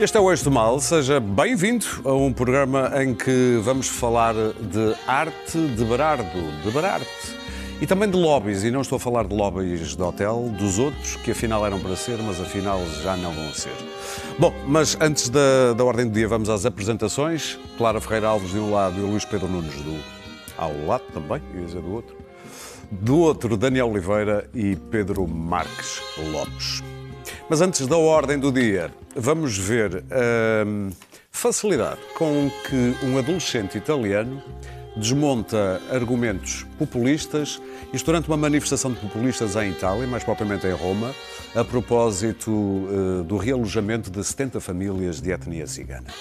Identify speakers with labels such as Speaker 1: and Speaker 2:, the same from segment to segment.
Speaker 1: Este é o Eixo do Mal, seja bem-vindo a um programa em que vamos falar de arte de Berardo, de Berarte. E também de lobbies, e não estou a falar de lobbies de hotel, dos outros, que afinal eram para ser, mas afinal já não vão ser. Bom, mas antes da, da ordem do dia, vamos às apresentações. Clara Ferreira Alves de um lado e Luís Pedro Nunes do ao lado também, ia dizer do outro. Do outro, Daniel Oliveira e Pedro Marques Lopes. Mas antes da ordem do dia, vamos ver a hum, facilidade com que um adolescente italiano desmonta argumentos populistas, isto durante uma manifestação de populistas em Itália, mais propriamente em Roma, a propósito uh, do realojamento de 70 famílias de etnia cigana.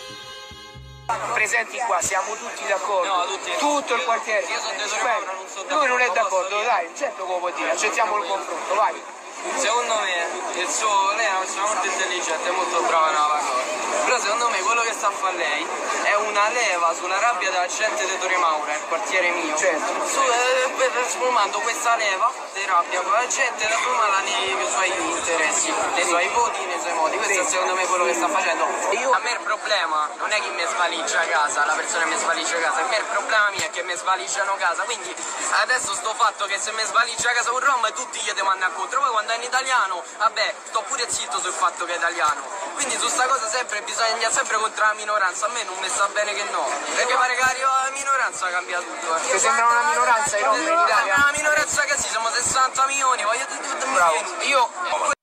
Speaker 2: Presenti qua, siamo tutti d'accordo.
Speaker 3: No, tutti.
Speaker 2: Tutto il quartiere.
Speaker 3: Sono
Speaker 2: Lui non è
Speaker 3: d'accordo.
Speaker 2: dai, certo come può dire, accettiamo il confronto, vai.
Speaker 3: Secondo me il suo, lei è una persona molto intelligente, molto brava nella parola. Però secondo me quello che sta a fare lei è una leva sulla rabbia della gente di Torre Maura, il quartiere mio.
Speaker 2: Certo.
Speaker 3: Su, eh, trasformando questa leva di rabbia con la gente da trasformarla nei suoi interessi, nei suoi voti, nei suoi modi. Questo è secondo me quello che sta facendo.
Speaker 2: Io-
Speaker 3: A me il problema non è chi mi svaligia casa, la persona che mi svaligia casa, a me il problema mio è che mi svaligiano casa. Quindi adesso sto fatto che se mi svaligia casa un rom tutti gli devo andare contro. Poi quando in italiano, vabbè, sto pure zitto sul fatto che è italiano. Quindi su sta cosa sempre bisogna sempre contro la minoranza. A me non mi sta bene che no. Perché pare che arriva la minoranza cambia tutto. eh.
Speaker 2: Ti sembra una minoranza i rom in Italia?
Speaker 3: Una minoranza che sì, siamo 60 milioni, voglio tutto
Speaker 2: Bravo. Io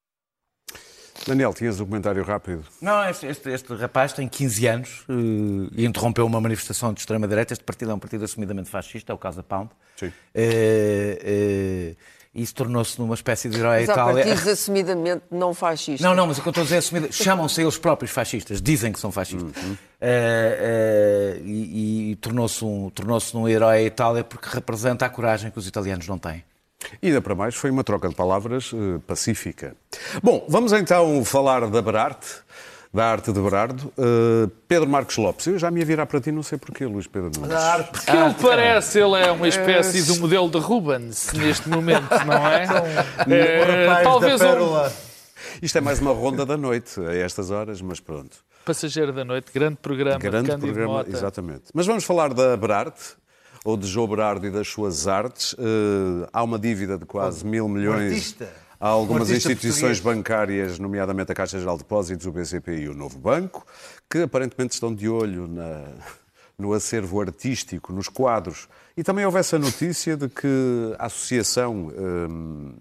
Speaker 1: Daniel, tinhas um comentário rápido.
Speaker 4: Não, este, este- este rapaz tem 15 anos eh, e interrompeu uma manifestação de extrema-direita. Este partido é um partido assumidamente fascista, é o Casa Pound.
Speaker 1: Sim.
Speaker 4: Eh, e isso tornou-se numa espécie de herói à
Speaker 5: Mas
Speaker 4: Itália.
Speaker 5: partidos assumidamente não fascistas.
Speaker 4: Não, não, mas o que eu estou a dizer é assumida. Chamam-se eles próprios fascistas, dizem que são fascistas.
Speaker 1: Uhum.
Speaker 4: Eh, eh, e e tornou-se um, tornou num herói à Itália porque representa a coragem que os italianos não têm.
Speaker 1: E ainda para mais, foi uma troca de palavras eh, pacífica. Bom, vamos então falar da Berarte, da arte de Berardo. Eh, Pedro Marcos Lopes, eu já me ia virar para ti, não sei porquê, Luís Pedro Nunes.
Speaker 6: Porque ele parece, ele é uma espécie de modelo de Rubens neste momento, não é? É,
Speaker 7: Rapaz
Speaker 6: talvez
Speaker 7: da
Speaker 6: um
Speaker 7: pérola.
Speaker 1: Isto é mais uma ronda da noite, a estas horas, mas pronto.
Speaker 6: passageiro da noite, grande programa,
Speaker 1: Grande
Speaker 6: Cândido
Speaker 1: programa,
Speaker 6: Mota.
Speaker 1: exatamente. Mas vamos falar da Berarte, ou de João Berardo e das suas artes. Eh, há uma dívida de quase mil milhões
Speaker 7: artista.
Speaker 1: A algumas
Speaker 7: Um
Speaker 1: instituições
Speaker 7: português.
Speaker 1: bancárias, nomeadamente a Caixa Geral de Depósitos, o BCP e o Novo Banco, que aparentemente estão de olho na- no acervo artístico, nos quadros. E também houve essa notícia de que a associação hum,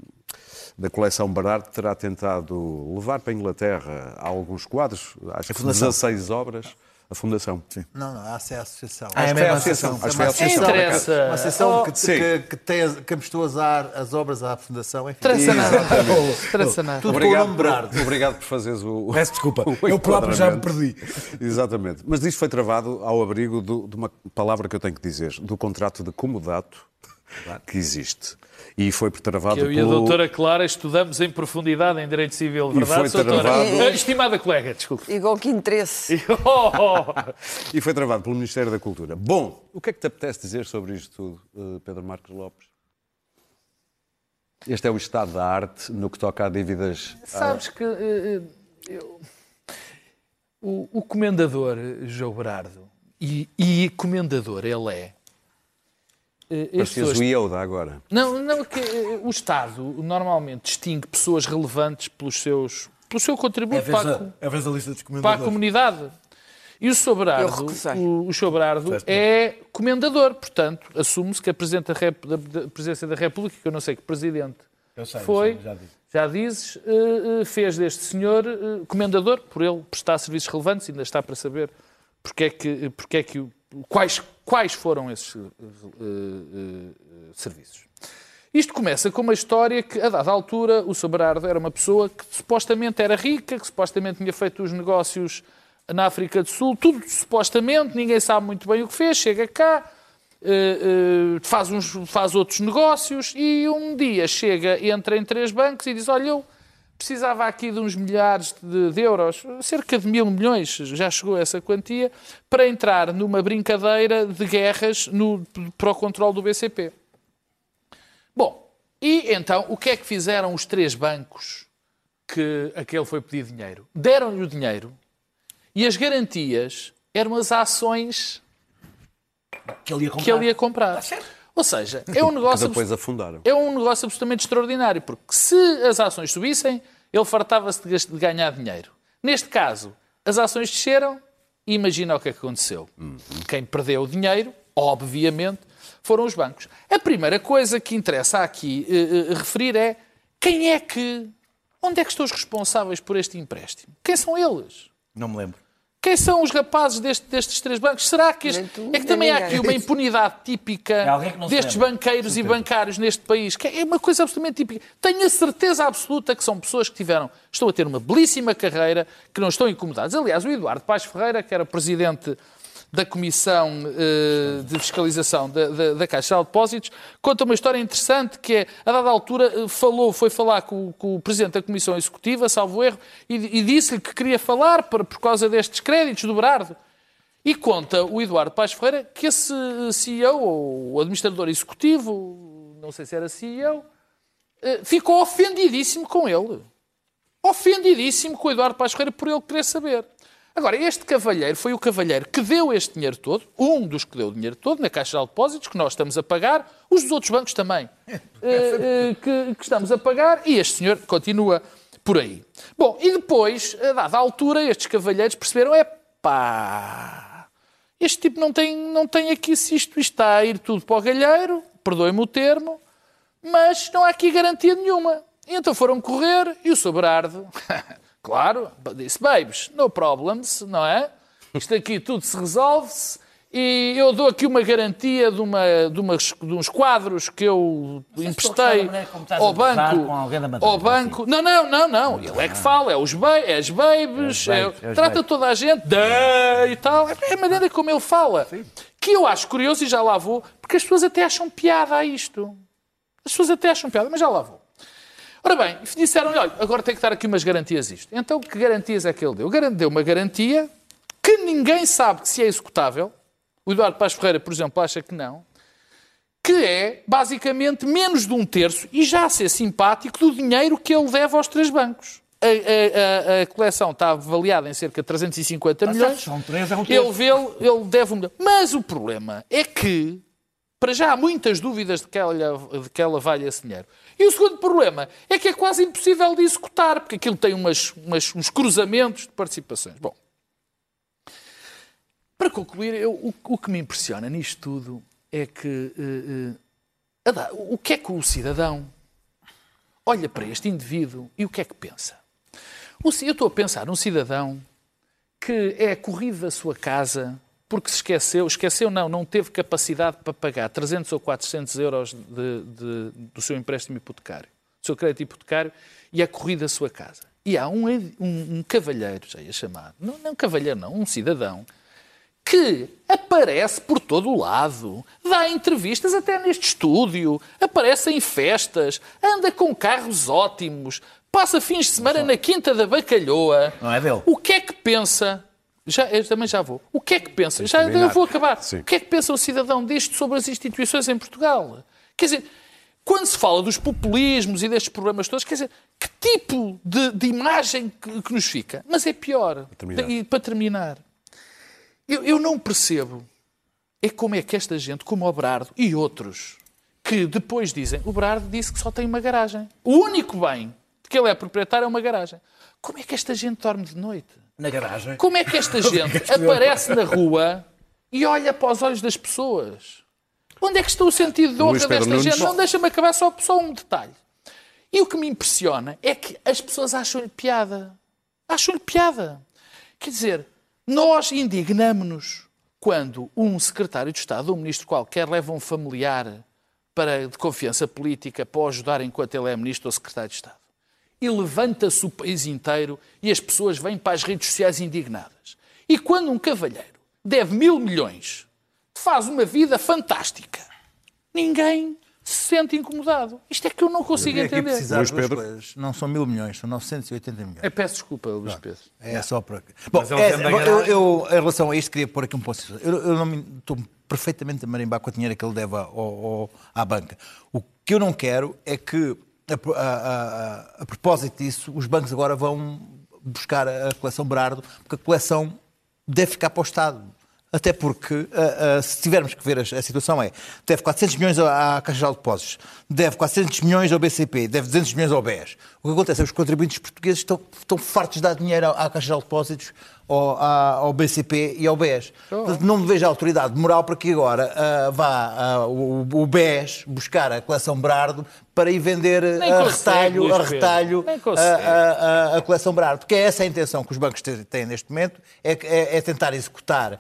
Speaker 1: da coleção Berardo terá tentado levar para a Inglaterra alguns quadros, acho que
Speaker 4: Fundação.
Speaker 1: 16 obras, a Fundação. Sim.
Speaker 7: Não, não, essa é a associação.
Speaker 4: Ah, é
Speaker 1: Acho que foi a associação. Acho que foi a associação.
Speaker 6: Interessa.
Speaker 7: Uma associação que,
Speaker 1: Sim.
Speaker 7: que, que, tem, que apostou as, as obras à Fundação. Enfim.
Speaker 6: Interessa nada. Interessa nada.
Speaker 7: Tudo com o
Speaker 1: obrigado por fazeres o.
Speaker 4: Peço desculpa,
Speaker 1: o
Speaker 4: eu próprio já me
Speaker 1: enquadramento. Exatamente. Mas isto foi travado ao abrigo do- de uma palavra que eu tenho que dizer, do contrato de comodato que existe. E foi travado
Speaker 6: Que eu e a
Speaker 1: pelo...
Speaker 6: doutora Clara estudamos em profundidade em Direito Civil,
Speaker 1: E
Speaker 6: verdade,
Speaker 1: foi
Speaker 6: doutora?
Speaker 1: travado-
Speaker 6: Eh, Estimada colega, desculpe.
Speaker 5: E com que interesse?
Speaker 6: Oh, oh.
Speaker 1: E foi travado pelo Ministério da Cultura. Bom, o que é que te apetece dizer sobre isto tudo, eh, Pedro Marcos Lopes? Este é o estado da arte no que toca a dívidas.
Speaker 6: Sabes que eh, eu- o, o comendador João Berardo, e, e comendador ele é. Eh, as
Speaker 1: Parecias
Speaker 6: pessoas-
Speaker 1: o Yoda agora.
Speaker 6: Não, não, que eh, o Estado normalmente distingue pessoas relevantes pelos seus, pelo seu
Speaker 4: É
Speaker 6: contributo
Speaker 4: a
Speaker 6: para, a,
Speaker 4: é a lista dos
Speaker 6: para a comunidade. E o Sobrardo, o, o Sobrardo é comendador, portanto, assume-se que a Presidente da, Rep- da- da Presidência da República, que eu não sei que Presidente
Speaker 4: Eu sei, eu
Speaker 6: foi,
Speaker 4: sei, já disse.
Speaker 6: já dizes, eh, eh, fez deste senhor eh, comendador, por ele prestar serviços relevantes, ainda está para saber porque é que, porque é que quais, quais foram esses eh, eh, serviços. Isto começa com uma história que, a dada altura, o Sobrardo era uma pessoa que supostamente era rica, que supostamente tinha feito os negócios na África do Sul, tudo supostamente, ninguém sabe muito bem o que fez, chega cá, eh, eh, faz, uns, faz outros negócios e um dia chega, entra em três bancos e diz: Olha, eu precisava aqui de uns milhares de, de euros, cerca de mil milhões, já chegou a essa quantia, para entrar numa brincadeira de guerras no, para o controle do BCP. Bom, e então o que é que fizeram os três bancos que aquele foi pedir dinheiro? Deram-lhe o dinheiro E as garantias eram as ações
Speaker 4: Que ele ia comprar.
Speaker 6: que ele ia comprar. Ou seja, é um negócio
Speaker 1: depois afundaram.
Speaker 6: é um negócio absolutamente extraordinário, porque se as ações subissem, ele fartava-se de ganhar dinheiro. Neste caso, as ações desceram e imagina o que é que aconteceu. Quem perdeu o dinheiro, obviamente, foram os bancos. A primeira coisa que interessa aqui eh, eh, referir é quem é que. Onde é que estão os responsáveis por este empréstimo? Quem são eles?
Speaker 4: Não me lembro.
Speaker 6: Quem são os rapazes deste- destes três bancos? Será que este...
Speaker 5: Tu,
Speaker 6: é que também há aqui uma impunidade típica
Speaker 4: É
Speaker 6: destes banqueiros e bancários neste país, que é uma coisa absolutamente típica. Tenho a certeza absoluta que são pessoas que tiveram, estão a ter uma belíssima carreira, que não estão incomodados. Aliás, o Eduardo Paz Ferreira, que era presidente da Comissão eh, de Fiscalização da, da, da Caixa de Depósitos, conta uma história interessante que é, a dada altura, eh, falou, foi falar com, o- com o Presidente da Comissão Executiva, salvo erro, e, e disse-lhe que queria falar por, por causa destes créditos do Berardo. E conta o Eduardo Paz Ferreira que esse CEO, ou administrador executivo, não sei se era CEO, eh, ficou ofendidíssimo com ele. Ofendidíssimo com o Eduardo Paz Ferreira por ele querer saber. Agora, este cavalheiro foi o cavalheiro que deu este dinheiro todo, um dos que deu o dinheiro todo, na Caixa de Depósitos, que nós estamos a pagar, os dos outros bancos também, eh, eh, que, que estamos a pagar, e este senhor continua por aí. Bom, e depois, a dada altura, estes cavalheiros perceberam, é pá, este tipo não tem, não tem aqui se isto está a ir tudo para o galheiro, perdoe-me o termo, mas não há aqui garantia nenhuma. E então foram correr e o Sobrardo, claro, disse, babes, no problems, não é? Isto aqui tudo se resolve-se e eu dou aqui uma garantia de, uma, de, umas- de uns quadros que eu emprestei
Speaker 4: é?
Speaker 6: Ao banco.
Speaker 4: da
Speaker 6: Ao banco. Não, não, não, não. Ele é que fala, é os ba é as babes,
Speaker 4: É
Speaker 6: é-
Speaker 4: babes, é os
Speaker 6: trata toda a gente "Dã", e tal. É a maneira como ele fala. Que eu acho curioso e já lá vou, porque as pessoas até acham piada a isto. As pessoas até acham piada, mas já lá vou. Ora bem, disseram-lhe, olha, agora tem que dar aqui umas garantias isto. Então, que garantias é que ele deu? Deu uma garantia que ninguém sabe que se é executável. O Eduardo Paz Ferreira, por exemplo, acha que não. Que é, basicamente, menos de um terço, e já a ser simpático, do dinheiro que ele deve aos três bancos. A, a- a- coleção está avaliada em cerca de 350 milhões.
Speaker 4: São três, é um.
Speaker 6: Ele, vê, ele deve um milhão. Mas o problema é que, para já, há muitas dúvidas de que, ela, de que ela valha esse dinheiro. E o segundo problema é que é quase impossível de executar, porque aquilo tem umas, umas- uns cruzamentos de participações. Bom, para concluir, eu- o, o que me impressiona nisto tudo é que eh, eh, o que é que o cidadão olha para este indivíduo e o que é que pensa? Eu estou a pensar num cidadão que é corrido da sua casa porque se esqueceu, esqueceu não, não teve capacidade para pagar 300 ou 400 euros de- de- do seu empréstimo hipotecário, do seu crédito hipotecário, e é corrido da sua casa. E há um, um, um cavalheiro, já ia chamar, não, não um cavalheiro não, um cidadão, que aparece por todo o lado, dá entrevistas até neste estúdio, aparece em festas, anda com carros ótimos, passa fins de semana na Quinta da Bacalhoa.
Speaker 4: Não é dele.
Speaker 6: O que é que pensa? Já, eu também já vou. O que é que pensa? Já, eu vou acabar.
Speaker 1: Sim.
Speaker 6: O que é que pensa o cidadão disto sobre as instituições em Portugal? Quer dizer, quando se fala dos populismos e destes problemas todos, quer dizer, que tipo de, de imagem que, que nos fica? Mas é pior.
Speaker 1: terminar.
Speaker 6: E para terminar, eu, eu não percebo é como é que esta gente, como o Brardo e outros, que depois dizem, o Brardo disse que só tem uma garagem. O único bem de que ele é proprietário é uma garagem. Como é que esta gente dorme de noite?
Speaker 4: Na garagem.
Speaker 6: Como é que esta gente aparece na rua e olha para os olhos das pessoas? Onde é que está o sentido de honra desta
Speaker 1: Nunes.
Speaker 6: gente? Não deixa-me acabar só, só um detalhe. E o que me impressiona é que as pessoas acham-lhe piada. Acham-lhe piada. Quer dizer, nós indignamos-nos quando um secretário de Estado ou um ministro qualquer leva um familiar para, de confiança política para o ajudar enquanto ele é ministro ou secretário de Estado e levanta-se o país inteiro e as pessoas vêm para as redes sociais indignadas. E quando um cavalheiro deve mil milhões, faz uma vida fantástica, ninguém se sente incomodado. Isto é que eu não consigo
Speaker 7: Eu
Speaker 6: entender.
Speaker 7: precisar
Speaker 1: Luís Pedro.
Speaker 7: coisas. Não são mil milhões, são 980 milhões.
Speaker 6: Eu peço desculpa, Luís Pedro.
Speaker 7: É só para. Bom, é, eu, eu, em relação a isto, queria pôr aqui um ponto. Eu, eu não me estou perfeitamente a marimbar com a dinheiro que ele deve ao, ao- à banca. O que eu não quero é que, a, a- a- propósito disso, os bancos agora vão buscar a coleção Berardo, porque a coleção deve ficar para o Estado. Até porque, ah, ah, se tivermos que ver a, a situação, é deve 400 milhões à, à Caixa Geral de Depósitos, deve 400 milhões ao BCP, deve 200 milhões ao BES. O que acontece é que os contribuintes portugueses estão, estão fartos de dar dinheiro à, Caixa Geral de Depósitos, ao, à- ao BCP e ao BES. Portanto, não me vejo a autoridade moral para que agora ah, vá o, o BES buscar a coleção Brardo para ir vender a retalho, a retalho a, a- a- coleção Brardo. Porque é essa a intenção que os bancos têm neste momento, é, é- é tentar executar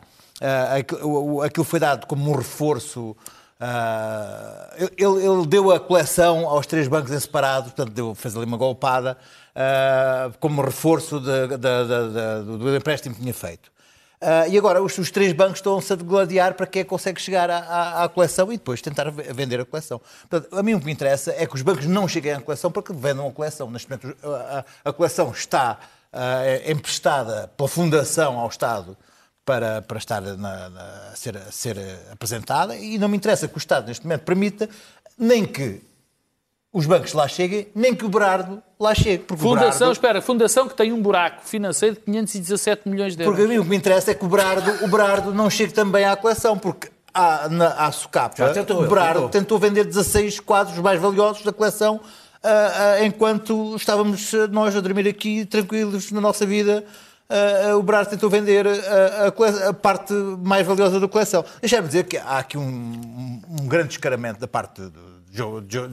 Speaker 7: aquilo que foi dado como um reforço. ah, ele, ele deu a coleção aos três bancos em separado, portanto, deu, fez ali uma golpada, ah, como reforço de- de- de- do, empréstimo que tinha feito. Ah, e agora os, os três bancos estão-se a gladiar para quem é que consegue chegar à, à- à coleção e depois tentar ve- vender a coleção. Portanto, a mim o que me interessa é que os bancos não cheguem à coleção para que vendam a coleção. Neste momento, a, a- a coleção está ah, emprestada pela Fundação ao Estado para, para estar na- na- a, ser, a ser apresentada e não me interessa que o Estado, neste momento, permita nem que os bancos lá cheguem, nem que o Berardo lá chegue. Porque
Speaker 6: Fundação,
Speaker 7: Berardo-
Speaker 6: espera, fundação que tem um buraco financeiro de 517 milhões de euros.
Speaker 7: Porque a mim o que me interessa é que o Berardo, o Berardo não chegue também à coleção, porque à, na, à Socapa,
Speaker 4: Já tentou,
Speaker 7: o Berardo
Speaker 4: tentou.
Speaker 7: tentou. vender 16 quadros mais valiosos da coleção, ah, ah, enquanto estávamos ah, nós a dormir aqui tranquilos na nossa vida. Ah, o Berardo tentou vender a, cole- a parte mais valiosa da coleção. Deixa-me dizer que há aqui um, um- um grande descaramento da parte de Joe, Joe,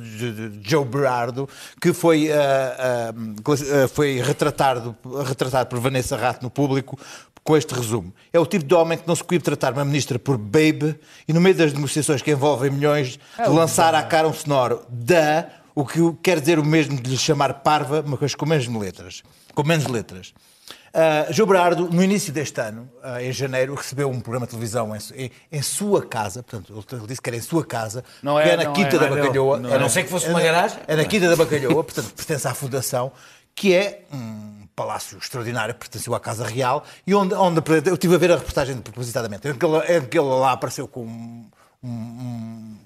Speaker 7: Joe- Berardo, que foi, classi- ah, foi retratado, retratado por Vanessa Rato no público com este resumo. É o tipo de homem que não se coíbe tratar uma ministra por babe e no meio das negociações que envolvem milhões de lançar à cara um sonoro da, o que quer dizer o mesmo de lhe chamar parva, mas com menos letras. Com menos letras. Uh, João Berardo, no início deste ano, ah, em janeiro, recebeu um programa de televisão em, em- em sua casa, portanto, ele- disse que era em sua casa,
Speaker 6: Não
Speaker 7: que
Speaker 6: é-
Speaker 7: é na
Speaker 6: não
Speaker 7: Quinta
Speaker 6: é-
Speaker 7: da
Speaker 6: não é
Speaker 7: Bacalhoa.
Speaker 6: Não
Speaker 7: é
Speaker 6: é.
Speaker 7: na-
Speaker 4: A não ser que fosse
Speaker 7: é
Speaker 4: uma garagem.
Speaker 7: É na Quinta da Bacalhoa, portanto, pertence à Fundação, que é um palácio extraordinário, pertenceu à Casa Real, e onde, onde eu estive a ver a reportagem propositadamente, em que ele, que ele lá apareceu com um, um-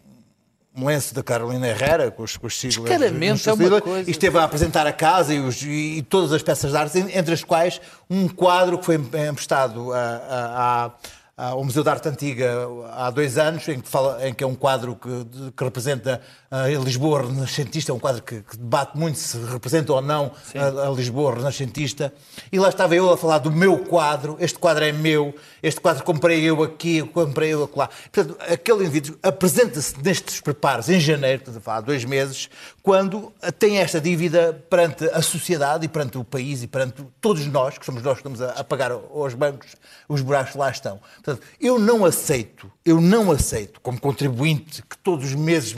Speaker 7: um lenço da Carolina Herrera, com os, com os siglas.
Speaker 6: Descaramento
Speaker 7: os
Speaker 6: é uma coisa.
Speaker 7: E esteve a apresentar a casa e, os- e todas as peças de arte, entre as quais um quadro que foi emprestado a- a- a- ao Museu da Arte Antiga há dois anos, em que, fala, em que é um quadro que, de- que representa a Lisboa renascentista, é um quadro que, que debate muito se representa ou não a, a Lisboa renascentista. E lá estava eu a falar do meu quadro, este quadro é meu, este quadro comprei eu aqui, comprei eu acolá. Portanto, aquele indivíduo apresenta-se nestes preparos em janeiro, há dois meses, quando tem esta dívida perante a sociedade e perante o país e perante todos nós, que somos nós que estamos a, pagar aos bancos os buracos lá estão. Portanto, eu não aceito, eu não aceito, como contribuinte, que todos os meses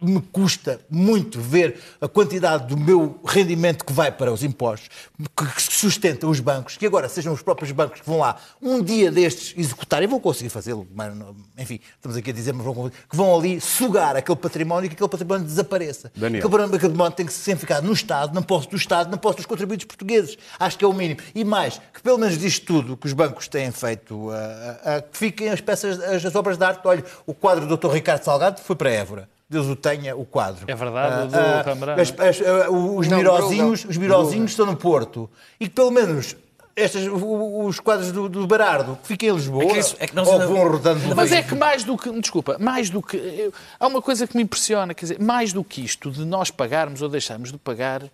Speaker 7: me custa muito ver a quantidade do meu rendimento que vai para os impostos, que sustenta os bancos, que agora sejam os próprios bancos que vão lá um dia destes executar, e vão conseguir fazê-lo, mas, não- enfim, estamos aqui a dizer, mas vão conseguir, que vão ali sugar aquele património e que aquele património desapareça.
Speaker 1: Daniel.
Speaker 7: Aquele aquele património tem que sempre ficar no Estado, na posse do Estado, na posse dos contribuintes portugueses. Acho que é o mínimo. E mais, que pelo menos disto tudo que os bancos têm feito, ah, ah, que fiquem as peças, as, as obras de arte. Olha, o quadro do Dr. Ricardo Salgado foi para Évora. Deus o tenha, o quadro.
Speaker 6: É verdade,
Speaker 7: Ah, ah, as- as- ah, os
Speaker 5: Não,
Speaker 7: mirozinhos, os mirozinhos estão no Porto. E que pelo menos estas, o- os quadros do, do Barardo que fiquem em Lisboa,
Speaker 4: É que isso- é que nós
Speaker 7: ou
Speaker 4: ainda-
Speaker 7: vão rodando
Speaker 6: Mas é que mais do que. Desculpa, mais do que. eu- há uma coisa que me impressiona, quer dizer, mais do que isto de nós pagarmos ou deixarmos de pagar.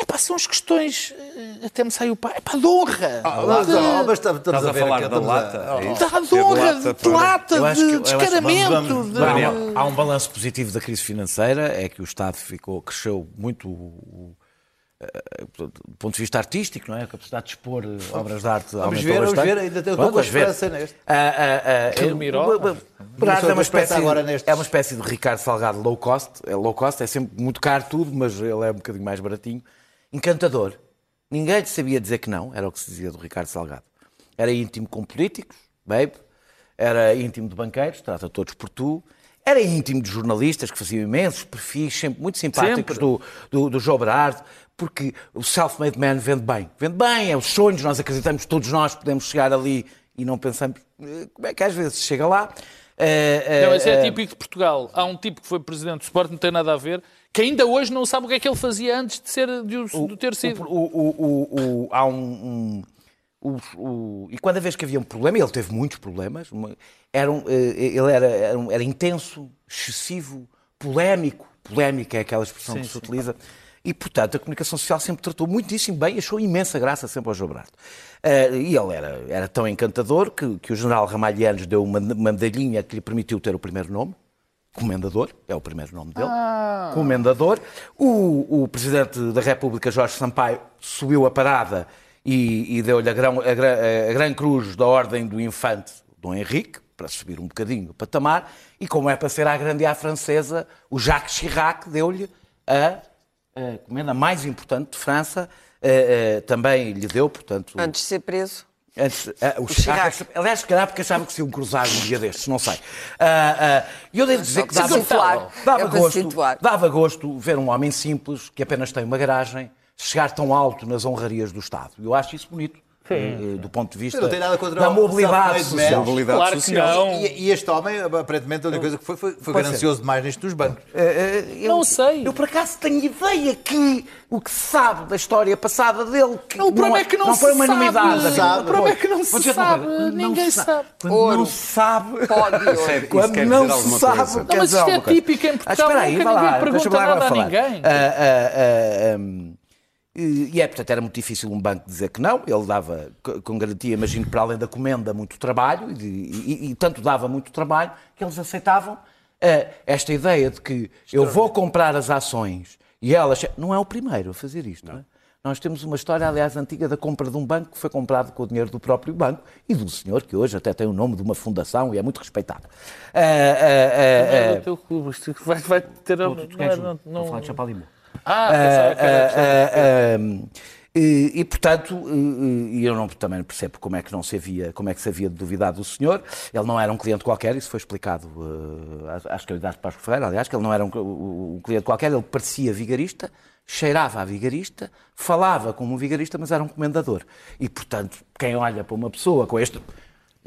Speaker 6: É pá, são as questões. eh, Até me saiu. pá, É pá, de honra.
Speaker 7: Ah,
Speaker 6: de,
Speaker 7: ah, mas estamos,
Speaker 1: a
Speaker 7: ver
Speaker 1: falar
Speaker 7: aqui,
Speaker 1: da
Speaker 7: estamos a-
Speaker 1: lata? é
Speaker 6: de, honra,
Speaker 1: lata
Speaker 6: de lata, de
Speaker 4: que
Speaker 6: descaramento.
Speaker 7: vamos- vamos-
Speaker 6: de-
Speaker 4: Daniel, há um balanço positivo da crise financeira, é que o Estado ficou, cresceu muito o- o- do ponto de vista artístico, não é? A capacidade de expor eh, obras de arte aumentou
Speaker 7: ver, vamos ver, ainda tenho- a
Speaker 4: vamos ver.
Speaker 7: esperança neste.
Speaker 4: Ah, ah, ah, eu-
Speaker 6: Miró.
Speaker 4: é uma
Speaker 7: esperança
Speaker 4: espécie,
Speaker 7: agora nestes.
Speaker 4: é uma espécie de Ricardo Salgado low cost. É low cost, é sempre muito caro tudo, mas ele é um bocadinho mais baratinho. Encantador. Ninguém lhe sabia dizer que não, era o que se dizia do Ricardo Salgado. Era íntimo com políticos, babe. Era íntimo de banqueiros, trata todos por tu. Era íntimo de jornalistas que faziam imensos perfis, sempre muito simpáticos
Speaker 6: Sempre.
Speaker 4: do, do, do João Berardo, porque o self-made man vende bem. Vende bem, é os sonhos, nós acreditamos que todos nós podemos chegar ali e não pensamos eh, como é que às vezes chega lá. Eh, eh,
Speaker 6: Não, isso é
Speaker 4: eh,
Speaker 6: típico de Portugal. Há um tipo que foi presidente do Sport, não tem nada a ver, que ainda hoje não sabe o que é que ele fazia antes de, ser, de, de ter sido.
Speaker 4: O, o- o- há um, um- e cada vez que havia um problema, ele teve muitos problemas, uma- era um, eh, ele era, era, um- era intenso, excessivo, polémico. Polémica é aquela expressão que se utiliza. E, portanto, a comunicação social sempre tratou muitíssimo bem, achou imensa graça sempre ao João Brardo. Eh, e ele era, era tão encantador que, que o general Ramalhianos deu uma, uma medalhinha que lhe permitiu ter o primeiro nome. Comendador, é o primeiro nome dele. Comendador. O, o Presidente da República, Jorge Sampaio, subiu a parada e, e deu-lhe a, a a Gran Cruz da Ordem do Infante Dom Henrique, para subir um bocadinho o patamar, e como é para ser a grande à francesa, o Jacques Chirac deu-lhe a, a comenda mais importante de França, eh, eh, também lhe deu, portanto...
Speaker 5: Antes de ser preso.
Speaker 4: Antes, ah, o
Speaker 5: Chirac.
Speaker 4: Chirac. Aliás, se calhar porque achava que se iam cruzar um dia destes, não sei. Ah, ah, E eu devo dizer que dava,
Speaker 5: situar.
Speaker 4: dava
Speaker 5: É
Speaker 4: gosto,
Speaker 5: situar.
Speaker 4: dava gosto ver um homem simples, que apenas tem uma garagem, chegar tão alto nas honrarias do Estado. Eu acho isso bonito. Do ponto de vista
Speaker 7: não
Speaker 4: da
Speaker 7: o
Speaker 4: mobilidade social.
Speaker 1: Mobilidade
Speaker 6: Claro que
Speaker 1: social.
Speaker 6: não.
Speaker 7: E, e este homem, aparentemente, a única coisa que foi foi, foi
Speaker 4: Pode
Speaker 7: ganancioso demais nisto dos bancos.
Speaker 4: Eh, eh, eu-
Speaker 6: Não sei.
Speaker 4: Eu, por acaso, tenho ideia que o que se sabe da história passada dele. Que
Speaker 6: Não, o problema é que não
Speaker 4: foi
Speaker 6: se
Speaker 4: uma
Speaker 6: sabe.
Speaker 4: novidade.
Speaker 6: O
Speaker 7: sabe.
Speaker 6: problema é que não se
Speaker 4: uma
Speaker 6: sabe.
Speaker 4: coisa, não
Speaker 6: Ninguém
Speaker 4: se
Speaker 6: sabe.
Speaker 4: Quando
Speaker 5: Ouro.
Speaker 4: não se sabe.
Speaker 5: Pó de ouro.
Speaker 1: Isso é-
Speaker 4: Quando não se sabe.
Speaker 1: coisa.
Speaker 4: quer
Speaker 6: mas isto é típico em
Speaker 4: Ah,
Speaker 6: Portugal,
Speaker 4: espera aí, vai lá,
Speaker 6: ninguém pergunta
Speaker 4: deixa-me lá agora
Speaker 6: nada a
Speaker 4: falar.
Speaker 6: ninguém.
Speaker 4: Ah, ah, ah, hum, e é, portanto, era muito difícil um banco dizer que não. Ele dava, co- com garantia, imagino, para além da comenda, muito trabalho, e, e- e tanto dava muito trabalho, que eles aceitavam ah, esta ideia de que eu vou comprar as ações e elas. Não é o primeiro a fazer isto, não é? Nós temos uma história, aliás, antiga da compra de um banco que foi comprado com o dinheiro do próprio banco e do senhor, que hoje até tem o nome de uma fundação e é muito respeitado. Ah, ah, ah,
Speaker 6: É
Speaker 4: ah,
Speaker 6: do teu clube, vai, vai ter. Não,
Speaker 4: Tu
Speaker 6: não, não... era-
Speaker 4: Ah, ah, ah, e, e, portanto, e, eu não, também percebo como é que não se havia, como é que se havia de duvidar do senhor. Ele não era um cliente qualquer, isso foi explicado ah, às- qualidades de Pasco Ferreira, aliás, que ele não era um, um cliente qualquer, ele parecia vigarista, cheirava a vigarista, falava como um vigarista, mas era um comendador. E, portanto, quem olha para uma pessoa com este.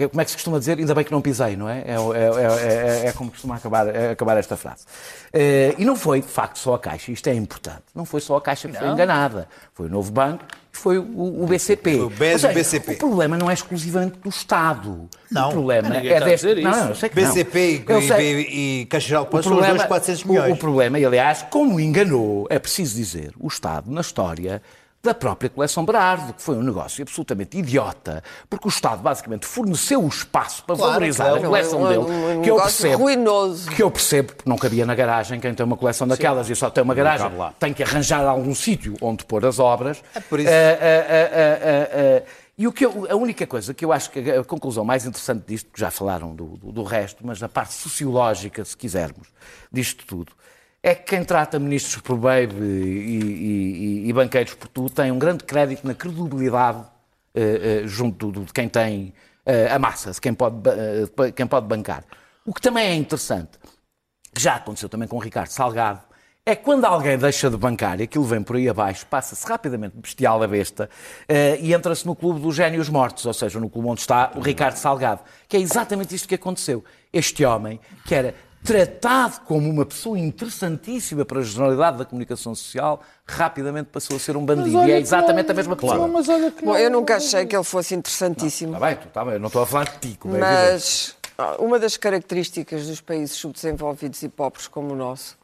Speaker 4: Como é que se costuma dizer? Ainda bem que não pisei, não é? É, é- é- é- é como costuma acabar, é acabar esta frase. Eh, e não foi, de facto, só a Caixa, isto é importante. Não foi só a Caixa que foi enganada. Foi o Novo Banco e foi o, o BCP.
Speaker 7: Foi o BES
Speaker 4: seja,
Speaker 7: e BCP.
Speaker 4: O problema não é exclusivamente do Estado.
Speaker 7: Não.
Speaker 4: O problema é deste...
Speaker 6: dizer
Speaker 4: Não,
Speaker 6: isso.
Speaker 4: não, eu sei que não.
Speaker 7: BCP e,
Speaker 4: Eu sei.
Speaker 7: e, e Caixa Geral Depósitos são os dois 400 milhões.
Speaker 4: o, o problema, e aliás, como enganou, é preciso dizer, o Estado na história da própria coleção Berardo, que foi um negócio absolutamente idiota, porque o Estado basicamente forneceu o espaço para
Speaker 7: Claro,
Speaker 4: valorizar
Speaker 7: claro.
Speaker 4: a coleção
Speaker 5: Um- um-
Speaker 4: dele,
Speaker 5: um
Speaker 4: que eu percebo,
Speaker 5: ruinoso.
Speaker 4: que eu percebo, porque não cabia na garagem quem tem uma coleção daquelas e só tem uma garagem, tem que arranjar algum sítio onde pôr as obras.
Speaker 7: É por isso.
Speaker 4: Eh, eh, eh, e o que eu- a única coisa que eu acho que a a conclusão mais interessante disto, que já falaram do, do- do resto, mas a parte sociológica, se quisermos, disto tudo, é que quem trata ministros por baby e, e- e- banqueiros por tu tem um grande crédito na credibilidade eh, eh, junto do- de quem tem eh, a massa, de quem pode, quem pode bancar. O que também é interessante, que já aconteceu também com o Ricardo Salgado, é quando alguém deixa de bancar e aquilo vem por aí abaixo, passa-se rapidamente bestial a besta e entra-se no clube dos génios mortos, ou seja, no clube onde está o Ricardo Salgado, que é exatamente isto que aconteceu. Este homem, que era tratado como uma pessoa interessantíssima para a generalidade da comunicação social, rapidamente passou a ser um bandido.
Speaker 6: olha
Speaker 4: E é
Speaker 6: que
Speaker 4: exatamente
Speaker 6: não-
Speaker 4: a mesma pessoa.
Speaker 6: Não, mas olha que
Speaker 5: Bom,
Speaker 6: não-
Speaker 5: eu nunca achei que ele fosse interessantíssimo.
Speaker 4: Está bem, tu, está bem, eu não estou a falar de ti, como é.
Speaker 5: Mas uma das características dos países subdesenvolvidos e pobres como o nosso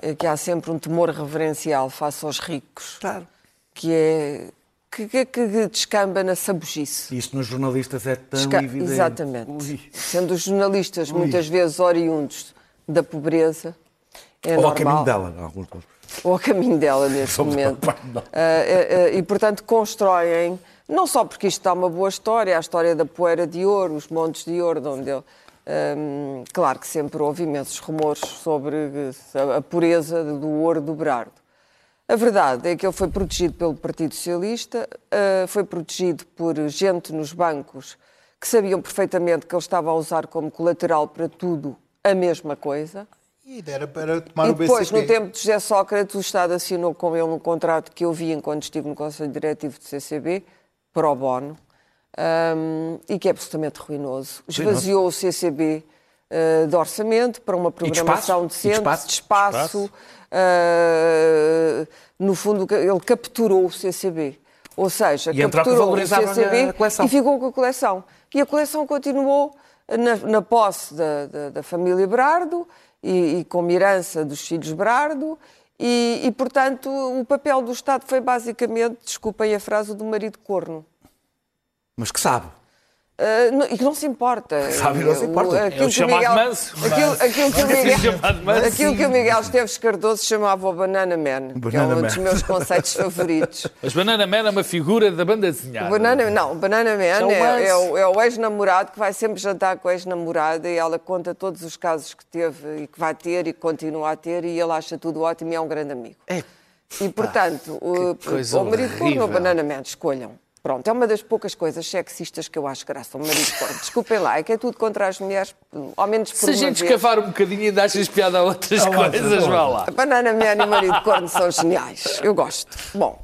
Speaker 5: é que há sempre um temor reverencial face aos ricos. Que é. Que, que, que descamba na sabugice.
Speaker 4: Isto nos jornalistas é tão
Speaker 5: Desca-
Speaker 4: evidente.
Speaker 5: Exatamente.
Speaker 4: Ui.
Speaker 5: Sendo os jornalistas muitas vezes oriundos da pobreza, é
Speaker 4: Ou ao
Speaker 5: normal.
Speaker 4: caminho dela, em alguns casos.
Speaker 5: ou a caminho dela neste
Speaker 4: Somos
Speaker 5: momento. Ah, ah, ah, e, portanto, constroem, não só porque isto dá uma boa história, a história da poeira de ouro, os montes de ouro, de onde ele. Hum, claro que sempre houve imensos rumores sobre a- a pureza do ouro do Berardo. A verdade é que ele foi protegido pelo Partido Socialista, ah, foi protegido por gente nos bancos que sabiam perfeitamente que ele estava a usar como colateral para tudo a mesma coisa.
Speaker 7: E era para tomar
Speaker 5: E
Speaker 7: o
Speaker 5: depois,
Speaker 7: BCP.
Speaker 5: no tempo de José Sócrates, o Estado assinou com ele um contrato que eu vi enquanto estive no Conselho Diretivo do CCB, pro bono, hum, e que é absolutamente ruinoso. Esvaziou o CCB eh, de orçamento para uma
Speaker 4: de espaço?
Speaker 5: programação
Speaker 4: de espaço?
Speaker 5: de espaço. Eh, no fundo, ele capturou o CCB. Ou seja,
Speaker 4: E
Speaker 5: capturou o
Speaker 4: valorizava
Speaker 5: CCB
Speaker 4: a coleção.
Speaker 5: e ficou com a coleção. E a coleção continuou na, na posse da, da- da família Berardo e, e como herança dos filhos Berardo. E, e, portanto, o papel do Estado foi basicamente, desculpem a frase, do marido corno.
Speaker 4: Mas que sabe.
Speaker 5: Uh, não- e que não se importa.
Speaker 4: Sabe, não se importa.
Speaker 5: O-
Speaker 6: É o
Speaker 5: aquilo que o
Speaker 6: chamado
Speaker 5: Miguel-
Speaker 6: manso.
Speaker 5: Aquilo, aquilo que o. Miguel,
Speaker 6: Chamado manso.
Speaker 5: aquilo que o Miguel Esteves Cardoso chamava o Banana Man, que é
Speaker 4: Banana
Speaker 5: um dos
Speaker 4: Man.
Speaker 5: meus conceitos favoritos.
Speaker 6: Mas Banana Man é uma figura da banda desenhada.
Speaker 5: O Banana, não, o Banana Man
Speaker 6: É o
Speaker 5: é, é o, é o ex-namorado que vai sempre jantar com a ex-namorada e ela conta todos os casos que teve e que vai ter e que continua a ter e ele acha tudo ótimo e é um grande amigo.
Speaker 4: É.
Speaker 5: E, portanto, o,
Speaker 6: coisa
Speaker 5: o marido
Speaker 6: horrível.
Speaker 5: ou Banana Man, escolham. Pronto, é uma das poucas coisas sexistas que eu acho graça, o marido corno. Desculpem lá, é que é tudo contra as mulheres, ao menos por
Speaker 6: Se a
Speaker 5: uma
Speaker 6: gente
Speaker 5: vez.
Speaker 6: escavar um bocadinho ainda achas piada a outras coisas, vá lá.
Speaker 5: A Banana Man e o marido corno são geniais. Eu gosto. Bom,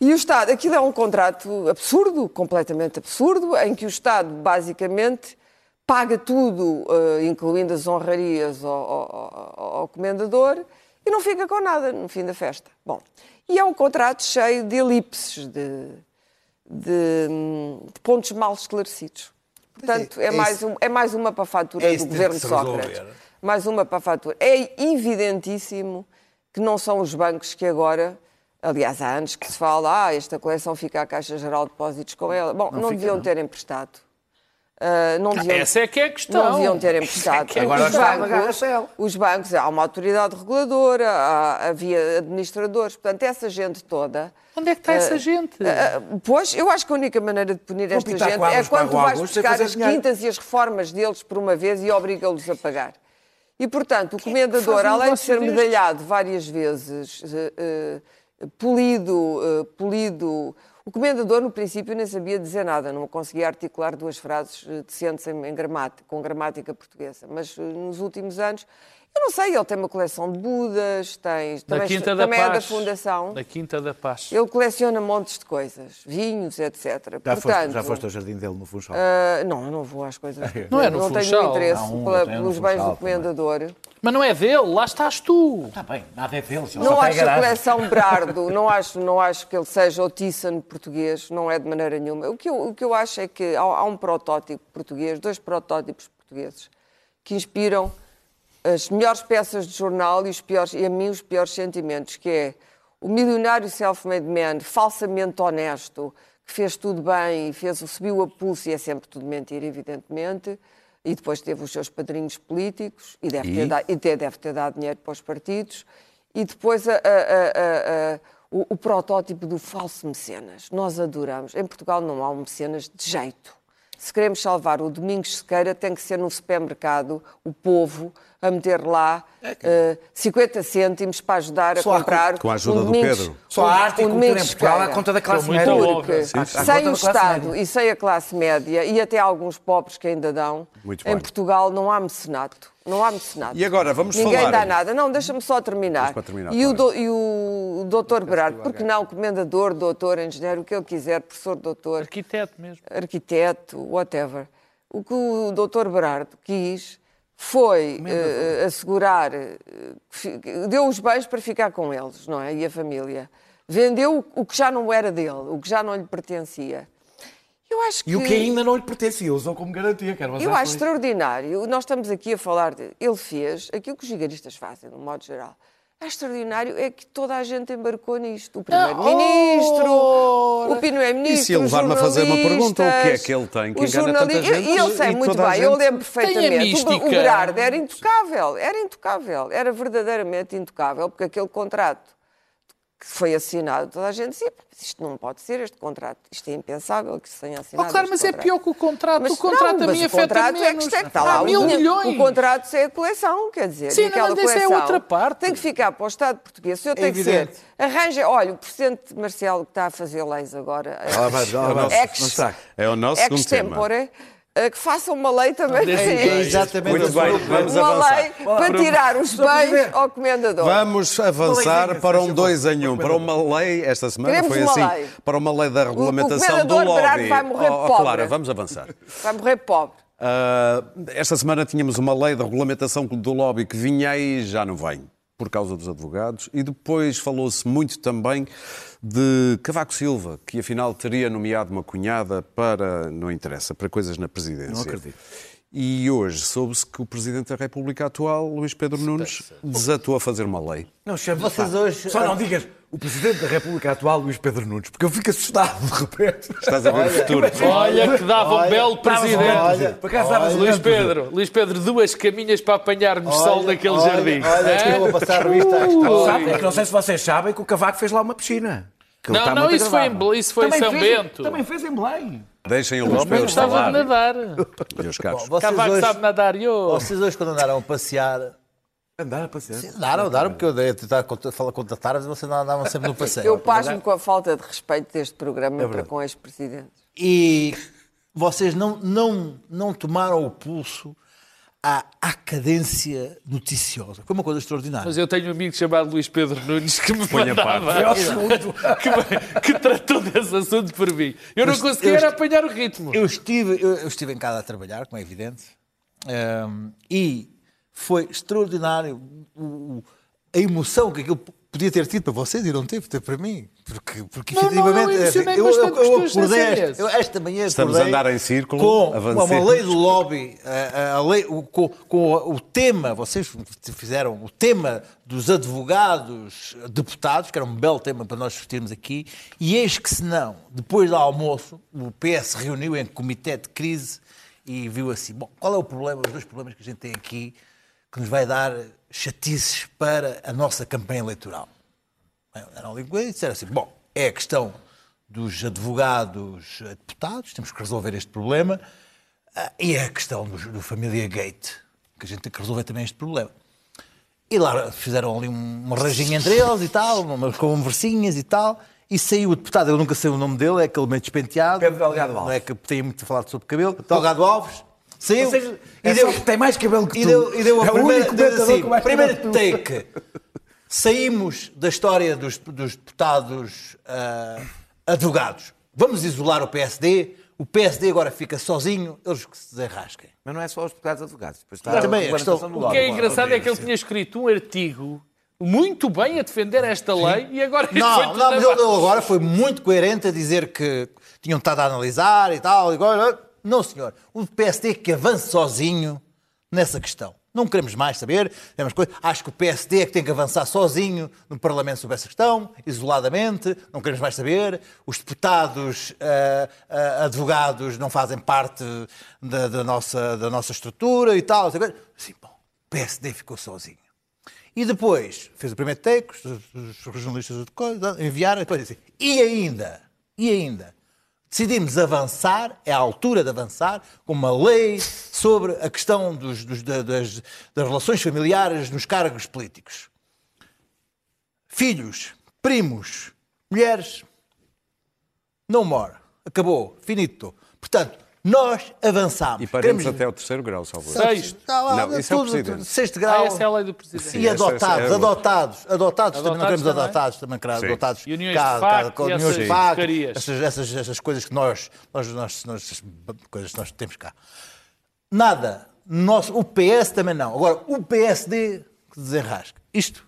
Speaker 5: e o Estado, aquilo é um contrato absurdo, completamente absurdo, em que o Estado, basicamente, paga tudo, eh, incluindo as honrarias ao, ao- ao- ao comendador, e não fica com nada no fim da festa. Bom, e é um contrato cheio de elipses, de, de, de pontos mal esclarecidos. Portanto,
Speaker 7: é
Speaker 5: é, mais,
Speaker 7: isso.
Speaker 5: um- é mais uma para a fatura
Speaker 7: É
Speaker 5: do governo
Speaker 7: resolver.
Speaker 5: Sócrates. Mais uma para a fatura. É evidentíssimo que não são os bancos que agora, aliás, há anos que se fala, ah, esta coleção fica à Caixa Geral de Depósitos com ela. Bom, não, deviam ter emprestado. Ah, não deviam,
Speaker 6: Essa é que é a questão.
Speaker 5: não deviam ter emprestado.
Speaker 4: Agora
Speaker 5: os, bancos, os bancos, há uma autoridade reguladora, há- havia administradores, portanto, essa gente toda.
Speaker 6: Onde é que está essa gente?
Speaker 5: Ah, Pois, eu acho que a única maneira de punir esta gente
Speaker 4: quadros
Speaker 5: é quando vais
Speaker 4: Augusto
Speaker 5: buscar
Speaker 4: fazer
Speaker 5: as
Speaker 4: dinheiro.
Speaker 5: quintas e as reformas deles por uma vez e obriga-los a pagar. E, portanto, o comendador,
Speaker 6: faz um
Speaker 5: além de ser
Speaker 6: destes?
Speaker 5: medalhado várias vezes, eh, eh, polido, eh, polido, o comendador, no princípio, nem sabia dizer nada, não conseguia articular duas frases eh, decentes em, gramática, com gramática portuguesa. Mas eh, nos últimos anos, eu não sei, ele tem uma coleção de Budas, tem,
Speaker 6: Na
Speaker 5: também,
Speaker 6: Quinta da
Speaker 5: também é da
Speaker 6: Paz.
Speaker 5: Fundação.
Speaker 6: Na Quinta da Paz.
Speaker 5: Ele coleciona montes de coisas, vinhos, etc.
Speaker 4: Já,
Speaker 5: Portanto,
Speaker 4: foste, já foste ao jardim dele no Funchal.
Speaker 5: ah, não, eu não vou às coisas.
Speaker 6: Não é no
Speaker 5: não tenho
Speaker 6: Funchal.
Speaker 5: interesse
Speaker 4: Há um,
Speaker 5: pela-
Speaker 4: tem no
Speaker 5: pelos bens
Speaker 4: Funchal
Speaker 5: do comendador.
Speaker 6: Mas não é dele, lá estás tu.
Speaker 4: Está bem, nada é dele.
Speaker 5: Não acho a coleção Brardo, não acho, não acho que ele seja o Thyssen português, não é de maneira nenhuma. O que eu, o que eu acho é que há, há um protótipo português, dois protótipos portugueses, que inspiram as melhores peças de jornal e, os piores, e a mim os piores sentimentos, que é o milionário self-made man, falsamente honesto, que fez tudo bem e fez, subiu a pulso e é sempre tudo mentira, evidentemente, e depois teve os seus padrinhos políticos e deve, Ter, da- e te- deve ter dado dinheiro para os partidos, e depois a- a- a- o, o protótipo do falso mecenas. Nós adoramos. Em Portugal não há um mecenas de jeito. Se queremos salvar o Domingos Sequeira, tem que ser no supermercado, o povo, a meter lá eh, 50 cêntimos para ajudar a
Speaker 4: Só
Speaker 5: comprar.
Speaker 1: com a ajuda
Speaker 5: um
Speaker 1: do
Speaker 5: Domingos-
Speaker 1: Pedro.
Speaker 4: Só a arte e
Speaker 5: um
Speaker 4: cultura em
Speaker 5: Domingos
Speaker 4: Portugal à conta da classe média.
Speaker 5: Porque
Speaker 6: Sim,
Speaker 4: sim. À
Speaker 5: sem o Estado
Speaker 4: média.
Speaker 5: e sem a classe média, e até alguns pobres que ainda dão,
Speaker 1: Muito
Speaker 5: em
Speaker 1: bem.
Speaker 5: Portugal não há mecenato. Não há mecenato.
Speaker 1: E agora, vamos
Speaker 5: Ninguém
Speaker 1: falar-
Speaker 5: dá nada. Não, deixa-me só terminar.
Speaker 1: Vamos para terminar,
Speaker 5: e, o
Speaker 1: claro.
Speaker 5: do, e o doutor Berardo, porque não, comendador, doutor, engenheiro, o que ele quiser, professor, doutor,
Speaker 6: Arquiteto mesmo.
Speaker 5: arquiteto, whatever. O que o doutor Berardo quis foi eh, assegurar, fi- deu os bens para ficar com eles, não é? E a família. Vendeu o que já não era dele, o que já não lhe pertencia. Eu acho que...
Speaker 4: E o que ainda não lhe pertencia, usou como garantia. Que eram as
Speaker 5: Eu acho
Speaker 4: ações.
Speaker 5: extraordinário. Nós estamos aqui a falar de. Ele fez aquilo que os gigaristas fazem, de um modo geral. É extraordinário é que toda a gente embarcou nisto. O Primeiro-Ministro, o Primeiro-Ministro.
Speaker 1: E se ele levar-me a fazer uma pergunta, o que é que ele tem que engana tanta gente
Speaker 5: E ele sei
Speaker 1: e
Speaker 5: muito bem, eu lembro perfeitamente. O, o Berardo era intocável, era intocável, era verdadeiramente intocável, porque aquele contrato que foi assinado, toda a gente dizia, "Pá, mas isto não pode ser, este contrato, isto é impensável que se tenha
Speaker 6: Oh,
Speaker 5: assinado.
Speaker 6: claro,
Speaker 5: este
Speaker 6: mas é
Speaker 5: contrato."
Speaker 6: pior que o contrato.
Speaker 5: Mas
Speaker 6: o contrato
Speaker 5: não,
Speaker 6: a
Speaker 5: mas
Speaker 6: mim
Speaker 5: o
Speaker 6: afeta
Speaker 5: contrato é que
Speaker 6: menos.
Speaker 5: isto é que está lá.
Speaker 6: Há
Speaker 5: O
Speaker 6: mil
Speaker 5: dinheiro-
Speaker 6: milhões.
Speaker 5: O contrato é a coleção, quer dizer.
Speaker 6: Sim,
Speaker 5: aquela
Speaker 6: mas isso é
Speaker 5: coleção
Speaker 6: outra parte.
Speaker 5: Tem que ficar para o Estado português. O senhor tem que ser. Arranja, olha, o presidente Marcelo que está a fazer leis agora.
Speaker 4: Vai- ela vai-
Speaker 5: ex-
Speaker 4: não está.
Speaker 1: É o nosso segundo tema.
Speaker 5: Que faça uma lei também. Para isso.
Speaker 7: Exatamente.
Speaker 1: Muito bem, vamos
Speaker 5: Uma
Speaker 1: avançar.
Speaker 5: lei para tirar os bens ao comendador.
Speaker 1: Vamos avançar para um dois em um, para uma lei, esta semana
Speaker 5: Queremos
Speaker 1: foi assim,
Speaker 5: lei.
Speaker 1: para uma lei da regulamentação do lobby.
Speaker 5: vai morrer
Speaker 1: Oh, oh,
Speaker 5: pobre.
Speaker 1: Clara, vamos avançar.
Speaker 5: Vai morrer pobre.
Speaker 1: Ah, esta semana tínhamos uma lei da regulamentação do lobby que vinha e já não vem. Por causa dos advogados, e depois falou-se muito também de Cavaco Silva, que afinal teria nomeado uma cunhada para, não interessa, para coisas na presidência.
Speaker 4: Não acredito.
Speaker 1: E hoje soube-se que o Presidente da República atual, Luís Pedro Nunes, desatou a fazer uma lei.
Speaker 4: Não chame
Speaker 7: Vocês hoje-
Speaker 4: Só não digas o Presidente da República atual, Luís Pedro Nunes, porque eu fico assustado de repente.
Speaker 1: Estás a ver o futuro.
Speaker 6: Olha que dava um
Speaker 7: Olha,
Speaker 6: belo presidente.
Speaker 7: olha,
Speaker 4: Por acaso davas
Speaker 6: Luís
Speaker 4: um
Speaker 6: Pedro, Luís Pedro, duas caminhas para apanharmos sol naquele
Speaker 7: olha,
Speaker 6: jardim.
Speaker 7: Olha, que
Speaker 6: Hã?
Speaker 7: eu vou passar a revista à questão.
Speaker 4: Sabe, é que não sei se vocês sabem que o Cavaco fez lá uma piscina. Que
Speaker 6: Não, não, isso foi em isso foi em São
Speaker 4: fez-
Speaker 6: Bento.
Speaker 4: Também fez em Belém.
Speaker 1: Deixem o Luís
Speaker 6: Mas
Speaker 1: Pedro
Speaker 6: gostava de
Speaker 1: falar,
Speaker 6: nadar.
Speaker 1: meus caros.
Speaker 7: Vocês
Speaker 6: Cavaco
Speaker 7: hoje,
Speaker 6: sabe nadar, eu.
Speaker 7: vocês hoje quando andaram a passear,
Speaker 4: Andar a passear.
Speaker 7: andaram, andaram, porque eu dei a tentar contratar, mas vocês não andavam sempre no passeio.
Speaker 5: Eu pasmo com a falta de respeito deste programa para com ex-presidentes.
Speaker 7: E vocês não, não, não tomaram o pulso à, à cadência noticiosa. Foi uma coisa extraordinária.
Speaker 6: Mas eu tenho um amigo chamado Luís Pedro Nunes que me
Speaker 1: Ponha
Speaker 6: mandava,
Speaker 1: parte.
Speaker 6: que, me- que tratou desse assunto por mim. Eu não
Speaker 7: Eu-
Speaker 6: conseguia
Speaker 7: eu-
Speaker 6: apanhar o ritmo.
Speaker 7: Eu estive, eu, eu estive em casa a trabalhar, como é evidente, ehm, e foi extraordinário o- o- a emoção que aquilo podia ter tido para vocês e não teve, teve para mim. Porque, porque
Speaker 6: Não, não,
Speaker 7: efetivamente.
Speaker 6: eu emocionei
Speaker 7: eu, eu,
Speaker 6: com os
Speaker 7: eu
Speaker 6: teus
Speaker 7: acordei esta, eu esta manhã
Speaker 1: Estamos a andar em círculo,
Speaker 7: com
Speaker 1: avancemos.
Speaker 7: uma lei do lobby, a, a lei, o, com, com o tema, vocês fizeram o tema dos advogados deputados, que era um belo tema para nós discutirmos aqui, e eis que se não, depois do almoço, o PS reuniu em comitê de crise e viu assim, bom, qual é o problema, os dois problemas que a gente tem aqui que nos vai dar chatices para a nossa campanha eleitoral? Eram e disseram assim: bom, é a questão dos advogados eh, deputados, temos que resolver este problema, ah, e é a questão do, do Família Gate, que a gente tem que resolver também este problema. E lá fizeram ali um- uma rajinha entre eles e tal, umas conversinhas e tal, e saiu o deputado, eu nunca sei o nome dele, é aquele meio despenteado.
Speaker 4: Pedro Delgado Alves.
Speaker 7: Não é que tem muito falado sobre cabelo. Delgado Alves. Saiu.
Speaker 4: Ou seja,
Speaker 7: e
Speaker 4: é
Speaker 7: deu,
Speaker 4: tem mais cabelo que
Speaker 7: e
Speaker 4: tu.
Speaker 7: deu, e deu a
Speaker 4: É o
Speaker 7: primeira,
Speaker 4: único comentador
Speaker 7: assim,
Speaker 4: que tu.
Speaker 7: take. Saímos da história dos, dos deputados ah, advogados. Vamos isolar o PSD. O PSD agora fica sozinho, eles que se desenrasquem.
Speaker 4: Mas não é só os deputados advogados. Depois está
Speaker 7: também
Speaker 4: a
Speaker 7: a questão-
Speaker 4: do
Speaker 6: O que é engraçado é que ele tinha escrito um artigo muito bem a defender esta lei e agora
Speaker 7: Não, não, mas ele agora foi muito coerente a dizer que tinham estado a analisar e tal. e Agora, não, senhor. O PSD que avance sozinho nessa questão. Não queremos mais saber. Temos coisa. Acho que o PSD é que tem que avançar sozinho no Parlamento sobre essa questão, isoladamente. Não queremos mais saber. Os deputados, ah, ah, advogados, não fazem parte da, da nossa, da nossa estrutura e tal. Sim, bom, o PSD ficou sozinho. E depois fez o primeiro take, os, os jornalistas enviaram, e depois disse, e ainda, e ainda, decidimos avançar, é a altura de avançar, com uma lei sobre a questão dos- dos- da- das, das relações familiares nos cargos políticos. Filhos, primos, mulheres, no more. Acabou, finito. Portanto, nós avançamos.
Speaker 1: E paremos
Speaker 7: Queremos-
Speaker 1: até ao terceiro grau, salvo.
Speaker 6: Sexto.
Speaker 7: Está lá,
Speaker 1: Não, isso é o
Speaker 7: tudo-
Speaker 1: presidente.
Speaker 7: Sexto
Speaker 6: Ah,
Speaker 7: grau.
Speaker 6: essa é a lei do presidente.
Speaker 7: E
Speaker 1: essa-
Speaker 7: adotados,
Speaker 1: essa é outra.
Speaker 7: adotados, adotados, também não
Speaker 6: Adotados
Speaker 7: queremos
Speaker 6: também?
Speaker 7: adotados, também queremos
Speaker 1: Sim.
Speaker 7: adotados.
Speaker 6: Uniões
Speaker 7: cá-
Speaker 6: de facto
Speaker 7: cá- com uniões de
Speaker 6: essas
Speaker 7: facto, essas, essas, essas coisas que nós, nós, nós, nós, coisas que nós temos cá. Nada. Nosso, o PS também não. Agora, o PSD que desenrasca. Isto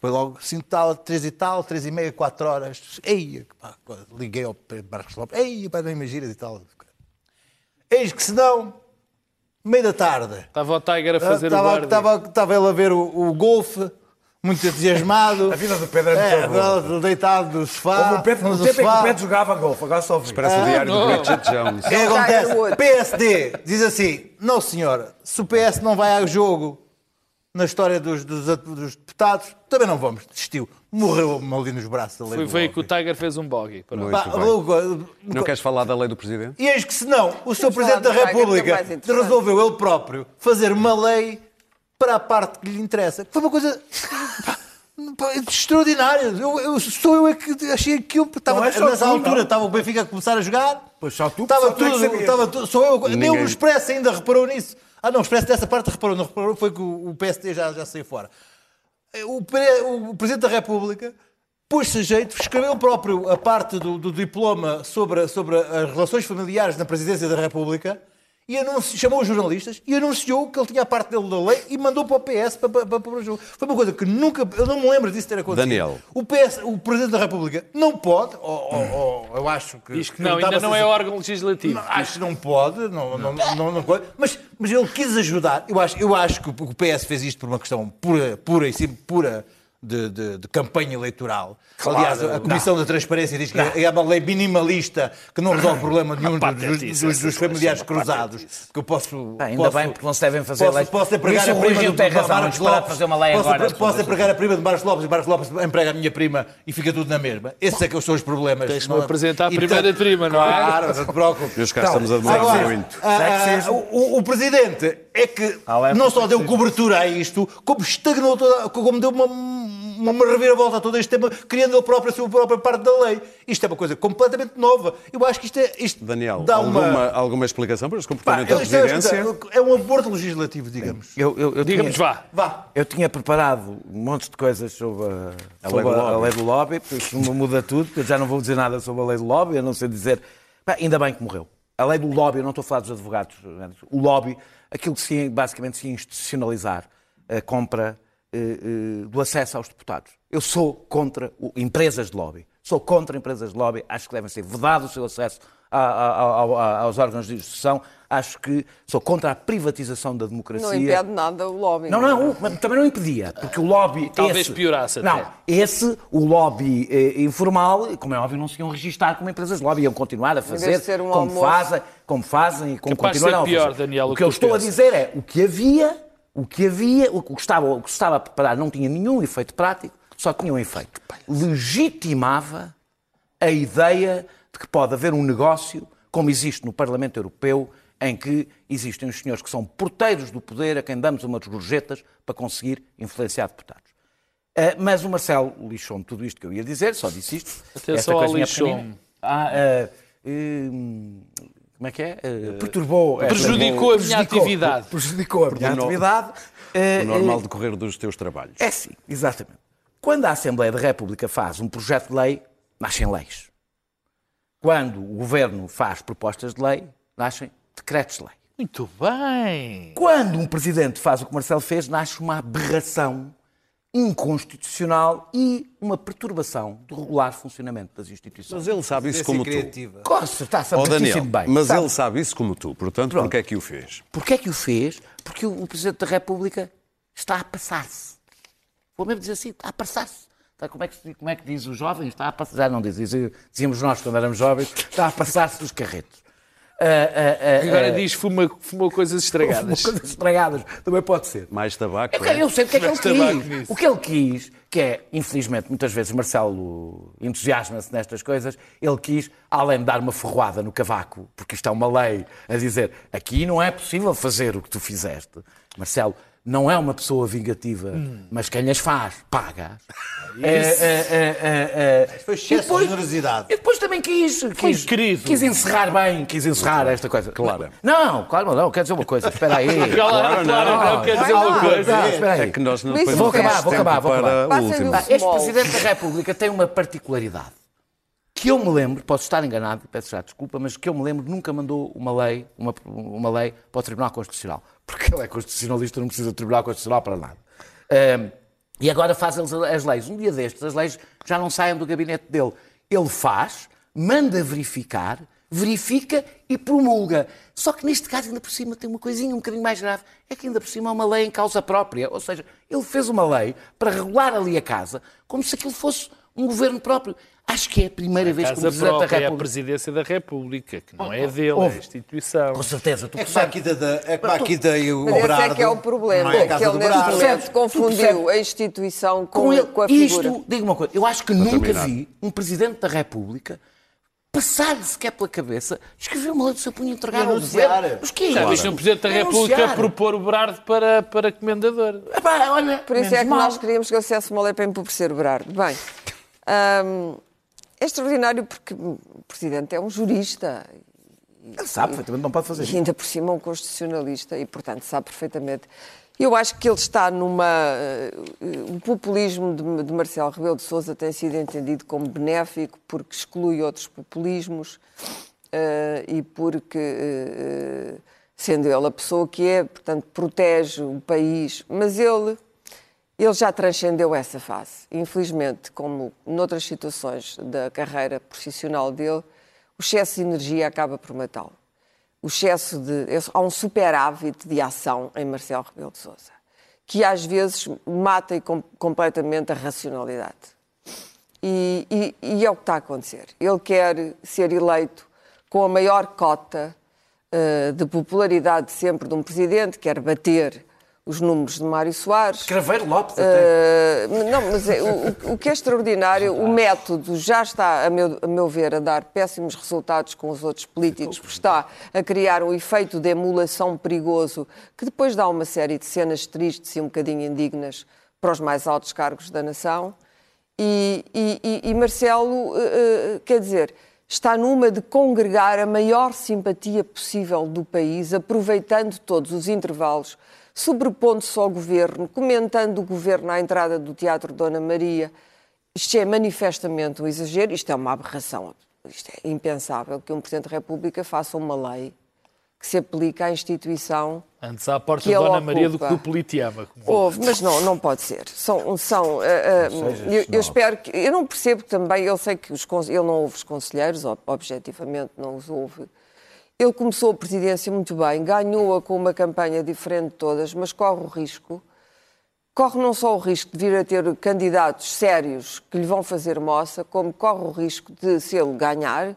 Speaker 7: foi logo 5 tal, 3 e tal, 3 e meia, 4 horas. Ei, pá, liguei ao Marcos Lopes. Ei, pá, nem imaginas e tal. Eis que se não, meio da tarde,
Speaker 6: Estava o Tiger a fazer
Speaker 7: estava,
Speaker 6: o guarda.
Speaker 7: estava, estava ele a ver o, o golfe, muito entusiasmado.
Speaker 4: A vida do Pedro é muito
Speaker 7: é, deitado no sofá.
Speaker 4: Como o Pedro,
Speaker 7: no
Speaker 4: no tempo em que
Speaker 7: sofá.
Speaker 4: o Pedro jogava golfe, agora só vi.
Speaker 1: Parece o diário
Speaker 6: não.
Speaker 1: de Bridget Jones.
Speaker 7: O que
Speaker 5: Tiger
Speaker 7: acontece? PSD diz assim: não, senhora, se o PS não vai ao jogo na história dos, dos, dos deputados, também não vamos. Desistiu. Morreu-me ali nos braços da lei
Speaker 6: Foi,
Speaker 7: do
Speaker 6: foi aí que o. Tiger fez um bogey. Pronto.
Speaker 1: Muito
Speaker 7: Pá,
Speaker 1: bem.
Speaker 7: o-
Speaker 1: Não queres falar da lei do Presidente?
Speaker 7: E eis que se não, o Sr. Presidente da
Speaker 5: que é
Speaker 7: República resolveu ele próprio fazer uma lei para a parte que lhe interessa. Foi uma coisa extraordinária. Eu, eu- sou eu é que achei aquilo. Estava,
Speaker 4: Não é só
Speaker 7: nessa
Speaker 4: tu,
Speaker 7: altura
Speaker 4: não.
Speaker 7: estava o Benfica a começar a jogar.
Speaker 4: Pois só tu,
Speaker 7: Estava
Speaker 4: só tu é que
Speaker 7: tudo,
Speaker 4: sabias.
Speaker 7: estava tudo, sou eu. Nem
Speaker 1: Ninguém.
Speaker 7: o Expresso ainda reparou nisso. Ah, não, o Expresso dessa parte reparou, não reparou, foi que o, o PSD já, já saiu fora. O, pre- o Presidente da República pôs-se a jeito, escreveu próprio a parte do, do diploma sobre, sobre as relações familiares na Presidência da República e anunci- chamou os jornalistas e anunciou que ele tinha a parte dele da lei e mandou para o PS para, para, para, para o jogo. Foi uma coisa que nunca, eu não me lembro disso ter acontecido.
Speaker 1: Daniel.
Speaker 7: O, PS, o Presidente da República não pode, ou, ou- ou eu acho que...
Speaker 6: Diz que não, ainda não é órgão legislativo.
Speaker 7: não, acho que não pode, não, não, não, não pode. Mas, mas ele quis ajudar. Eu acho, eu acho que o o PS fez isto por uma questão pura, pura e sim pura de, de- de campanha eleitoral. Aliás, a Comissão da Transparência diz que é uma lei minimalista que não resolve problema nenhum dos, dos- dos
Speaker 6: essa
Speaker 7: familiares cruzados. Que eu posso.
Speaker 4: Pá, ainda
Speaker 7: posso-
Speaker 4: bem, porque não se devem fazer
Speaker 7: posso,
Speaker 4: leis.
Speaker 7: posso empregar a
Speaker 4: o
Speaker 7: prima do
Speaker 4: tem razão,
Speaker 7: Marcos Lopes.
Speaker 4: fazer uma lei
Speaker 7: posso,
Speaker 4: agora.
Speaker 7: Posso empregar a prima de Marcos Lopes e Marcos Lopes emprega a minha prima e fica tudo na mesma. Esses é que são os problemas.
Speaker 6: Tens-me
Speaker 7: Não-
Speaker 6: apresentar a primeira prima, não é?
Speaker 7: Claro, não te preocupes.
Speaker 1: Meus caros, estamos a demorar muito.
Speaker 7: ah, ah, o, o Presidente é que
Speaker 4: Alerta
Speaker 7: não só deu cobertura a isto, como estagnou toda, como deu uma, uma, reviravolta a todo este tema, criando ele próprio a sua própria parte da lei. Isto é uma coisa completamente nova. Eu acho que isto é. Isto
Speaker 1: Daniel,
Speaker 7: dá
Speaker 1: alguma,
Speaker 7: uma.
Speaker 1: alguma explicação para este comportamento da
Speaker 7: isto é,
Speaker 1: presidência?
Speaker 7: é um aborto legislativo, digamos.
Speaker 4: Eu, eu, eu
Speaker 6: Diga-nos,
Speaker 4: tinha-
Speaker 6: vá.
Speaker 7: Vá.
Speaker 4: Eu tinha preparado um monte de coisas sobre a,
Speaker 1: A
Speaker 4: sobre
Speaker 1: lei do
Speaker 4: a- lei do lobby, porque isso me muda tudo, porque eu já não vou dizer nada sobre a lei do lobby, a não ser dizer. Pá, ainda bem que morreu. A lei do lobby, eu não estou a falar dos advogados, o lobby, aquilo que se basicamente se ia institucionalizar, a compra do acesso aos deputados. Eu sou contra o- empresas de lobby. Sou contra empresas de lobby, acho que devem ser vedado o seu acesso a- a- a- a- aos órgãos de instrução, acho que sou contra a privatização da democracia.
Speaker 5: Não impede nada o lobby.
Speaker 4: Não, não, mas também não impedia, porque o lobby.
Speaker 6: Talvez
Speaker 4: esse,
Speaker 6: piorasse até.
Speaker 4: Não, esse, o lobby eh, informal, como é óbvio, não se iam registar como empresas de lobby, iam continuar a fazer
Speaker 5: um
Speaker 4: como,
Speaker 5: almoço.
Speaker 4: fazem, como fazem e como
Speaker 6: Capaz
Speaker 4: continuarão
Speaker 6: ser
Speaker 4: a fazer.
Speaker 6: Daniel,
Speaker 4: o que
Speaker 6: que
Speaker 4: eu estou a
Speaker 6: pensas.
Speaker 4: dizer é o que havia, o que havia, o que estava, o que se estava a preparar não tinha nenhum efeito prático, só tinha um efeito. Legitimava a ideia de que pode haver um negócio, como existe no Parlamento Europeu, em que existem os senhores que são porteiros do poder, a quem damos umas gorjetas para conseguir influenciar deputados. Ah, mas o Marcelo lixou-me tudo isto que eu ia dizer, só disse isto.
Speaker 6: Atenção
Speaker 4: Esta
Speaker 6: ao lixou-me.
Speaker 4: pequenina. Ah, ah, hum, como é que é? Ah, perturbou. é,
Speaker 6: Prejudicou a minha
Speaker 4: prejudicou-
Speaker 6: atividade.
Speaker 4: Prejudicou a minha atividade. Ah,
Speaker 1: O normal decorrer dos teus trabalhos.
Speaker 4: é sim, exatamente. Quando a Assembleia da República faz um projeto de lei, nascem leis. Quando o Governo faz propostas de lei, nascem decretos de lei.
Speaker 6: Muito bem.
Speaker 4: Quando um Presidente faz o que o Marcelo fez, nasce uma aberração inconstitucional e uma perturbação do regular funcionamento das instituições.
Speaker 1: Mas ele sabe isso como tu.
Speaker 7: criativa.
Speaker 4: Costa, está-se a
Speaker 1: Ó Daniel,
Speaker 4: bem.
Speaker 1: mas
Speaker 4: sabe?
Speaker 1: ele sabe isso como tu, portanto,
Speaker 4: Pronto.
Speaker 1: porquê é que o fez?
Speaker 4: Porquê é que o fez? Porque o, Presidente da República está a passar-se. Vou mesmo dizer assim, está a passar-se. Está, como, é que, como é que diz os jovens? Está a passar, já não diz- dizíamos nós quando éramos jovens, está a passar-se dos carretos. Ah, ah, ah,
Speaker 6: Agora diz fuma, fumou coisas estragadas.
Speaker 4: coisas estragadas, também pode ser.
Speaker 1: Mais tabaco?
Speaker 4: Eu,
Speaker 1: é?
Speaker 4: eu sei o que é que ele quis.
Speaker 6: nisso.
Speaker 4: O que ele quis, que é, infelizmente, muitas vezes Marcelo entusiasma-se nestas coisas, ele quis, além de dar uma ferroada no cavaco, porque isto é uma lei, a dizer aqui não é possível fazer o que tu fizeste. Marcelo não é uma pessoa vingativa,
Speaker 6: Hum.
Speaker 4: mas quem as faz, paga. É, é, é, é, é.
Speaker 7: Foi excesso
Speaker 4: E depois-
Speaker 7: de generosidade.
Speaker 4: E depois também quis, quis, quis encerrar bem, quis encerrar esta coisa.
Speaker 1: Claro.
Speaker 4: Não, claro, não, quer dizer uma coisa, espera aí.
Speaker 6: Claro, claro, não, quer dizer uma coisa.
Speaker 4: Ah, espera aí.
Speaker 1: É que nós não
Speaker 5: vou
Speaker 1: não
Speaker 5: acabar,
Speaker 4: vou acabar, vou acabar. este. Presidente da República tem uma particularidade. Que eu me lembro, posso estar enganado, peço já desculpa, mas que eu me lembro nunca mandou uma lei, uma, uma lei para o Tribunal Constitucional. Porque ele é constitucionalista, não precisa do Tribunal Constitucional para nada. Ahm, e agora faz as leis. Um dia destes, as leis já não saem do gabinete dele. Ele faz, manda verificar, verifica e promulga. Só que neste caso, ainda por cima, tem uma coisinha um bocadinho mais grave. É que ainda por cima há uma lei em causa própria. Ou seja, ele fez uma lei para regular ali a casa como se aquilo fosse um governo próprio. Acho que é a primeira vez que o Presidente da
Speaker 6: própria é a
Speaker 4: República...
Speaker 6: presidência da República, que não é dele, é a
Speaker 4: Ouve.
Speaker 6: instituição.
Speaker 4: Com certeza, tu
Speaker 7: É
Speaker 4: percebes.
Speaker 7: Maquida, da, é que Maquida e o
Speaker 5: Mas esse é que é o problema,
Speaker 7: não é a
Speaker 5: que ele neste momento?
Speaker 4: Tu
Speaker 5: confundiu a instituição com,
Speaker 4: com ele,
Speaker 5: com a figura.
Speaker 4: isto, diga uma coisa, eu acho que nunca
Speaker 1: terminar.
Speaker 4: vi um Presidente da República passar-lhe sequer pela cabeça, escrever uma lei do seu punho e entregar ao governo. Mas que é
Speaker 6: Já viste um Presidente da República
Speaker 4: Anunciar.
Speaker 6: propor o Berardo para, para comendador.
Speaker 4: Epá, olha,
Speaker 5: Por isso é que
Speaker 4: mal.
Speaker 5: nós queríamos que ele fizesse uma lei para empobrecer o Berardo. Bem, hum, é extraordinário porque o Presidente é um jurista
Speaker 4: Ele sabe perfeitamente, não pode fazer
Speaker 5: e
Speaker 4: isso.
Speaker 5: ainda por cima um constitucionalista e, portanto, sabe perfeitamente. Eu acho que ele está numa. eh, O populismo de, de Marcelo Rebelo de Sousa tem sido entendido como benéfico porque exclui outros populismos eh, e porque eh, sendo ele a pessoa que é, portanto, protege o país, mas ele, ele já transcendeu essa fase. Infelizmente, como noutras situações da carreira profissional dele, o excesso de energia acaba por matá-lo. O excesso de. Há um superávit de ação em Marcelo Rebelo de Sousa, que às vezes mata com, completamente a racionalidade. E, e, e, é o que está a acontecer. Ele quer ser eleito com a maior cota uh, de popularidade sempre de um presidente, quer bater os números de Mário Soares.
Speaker 4: Craveiro Lopes até.
Speaker 5: Uh, não, mas é, o, o, que é extraordinário, o método já está, a meu, a meu ver, a dar péssimos resultados com os outros políticos, porque está a criar um efeito de emulação perigoso que depois dá uma série de cenas tristes e um bocadinho indignas para os mais altos cargos da nação. E, e, e Marcelo, uh, quer dizer, está numa de congregar a maior simpatia possível do país, aproveitando todos os intervalos sobrepondo-se ao governo, comentando o governo à entrada do Teatro Dona Maria. Isto é manifestamente um exagero, isto é uma aberração. Isto é impensável que um Presidente da República faça uma lei que se aplica à instituição.
Speaker 6: Antes à porta de Dona Maria do que do Politeama.
Speaker 5: Houve, mas não, não pode ser. São, são, uh, uh, eu, eu, espero que. Eu não percebo também, eu sei que os, ele não ouve os conselheiros, objetivamente não os ouve. Ele começou a presidência muito bem, ganhou-a com uma campanha diferente de todas, mas corre o risco, corre não só o risco de vir a ter candidatos sérios que lhe vão fazer moça, como corre o risco de, se ele ganhar,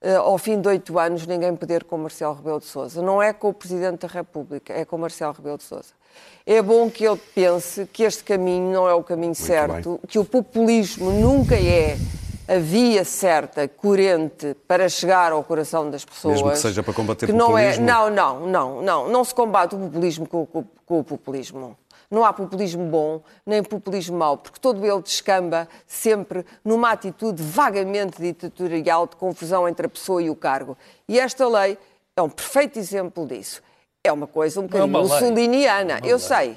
Speaker 5: eh, ao fim de oito anos, ninguém poder com Marcelo Rebelo de Sousa. Não é com o Presidente da República, é com Marcelo Rebelo de Sousa. É bom que ele pense que este caminho não é o caminho Muito certo, bem. que o populismo nunca é a via certa, coerente, para chegar ao coração das pessoas.
Speaker 1: Mesmo que seja para combater
Speaker 5: que
Speaker 1: populismo.
Speaker 5: Não, é, não, não, não, não. Não se combate o populismo com, com, com o populismo. Não há populismo bom, nem populismo mau, porque todo ele descamba sempre numa atitude vagamente ditatorial de confusão entre a pessoa e o cargo. E esta lei é um perfeito exemplo disso. É uma coisa um bocadinho é mussoliniana, eu sei,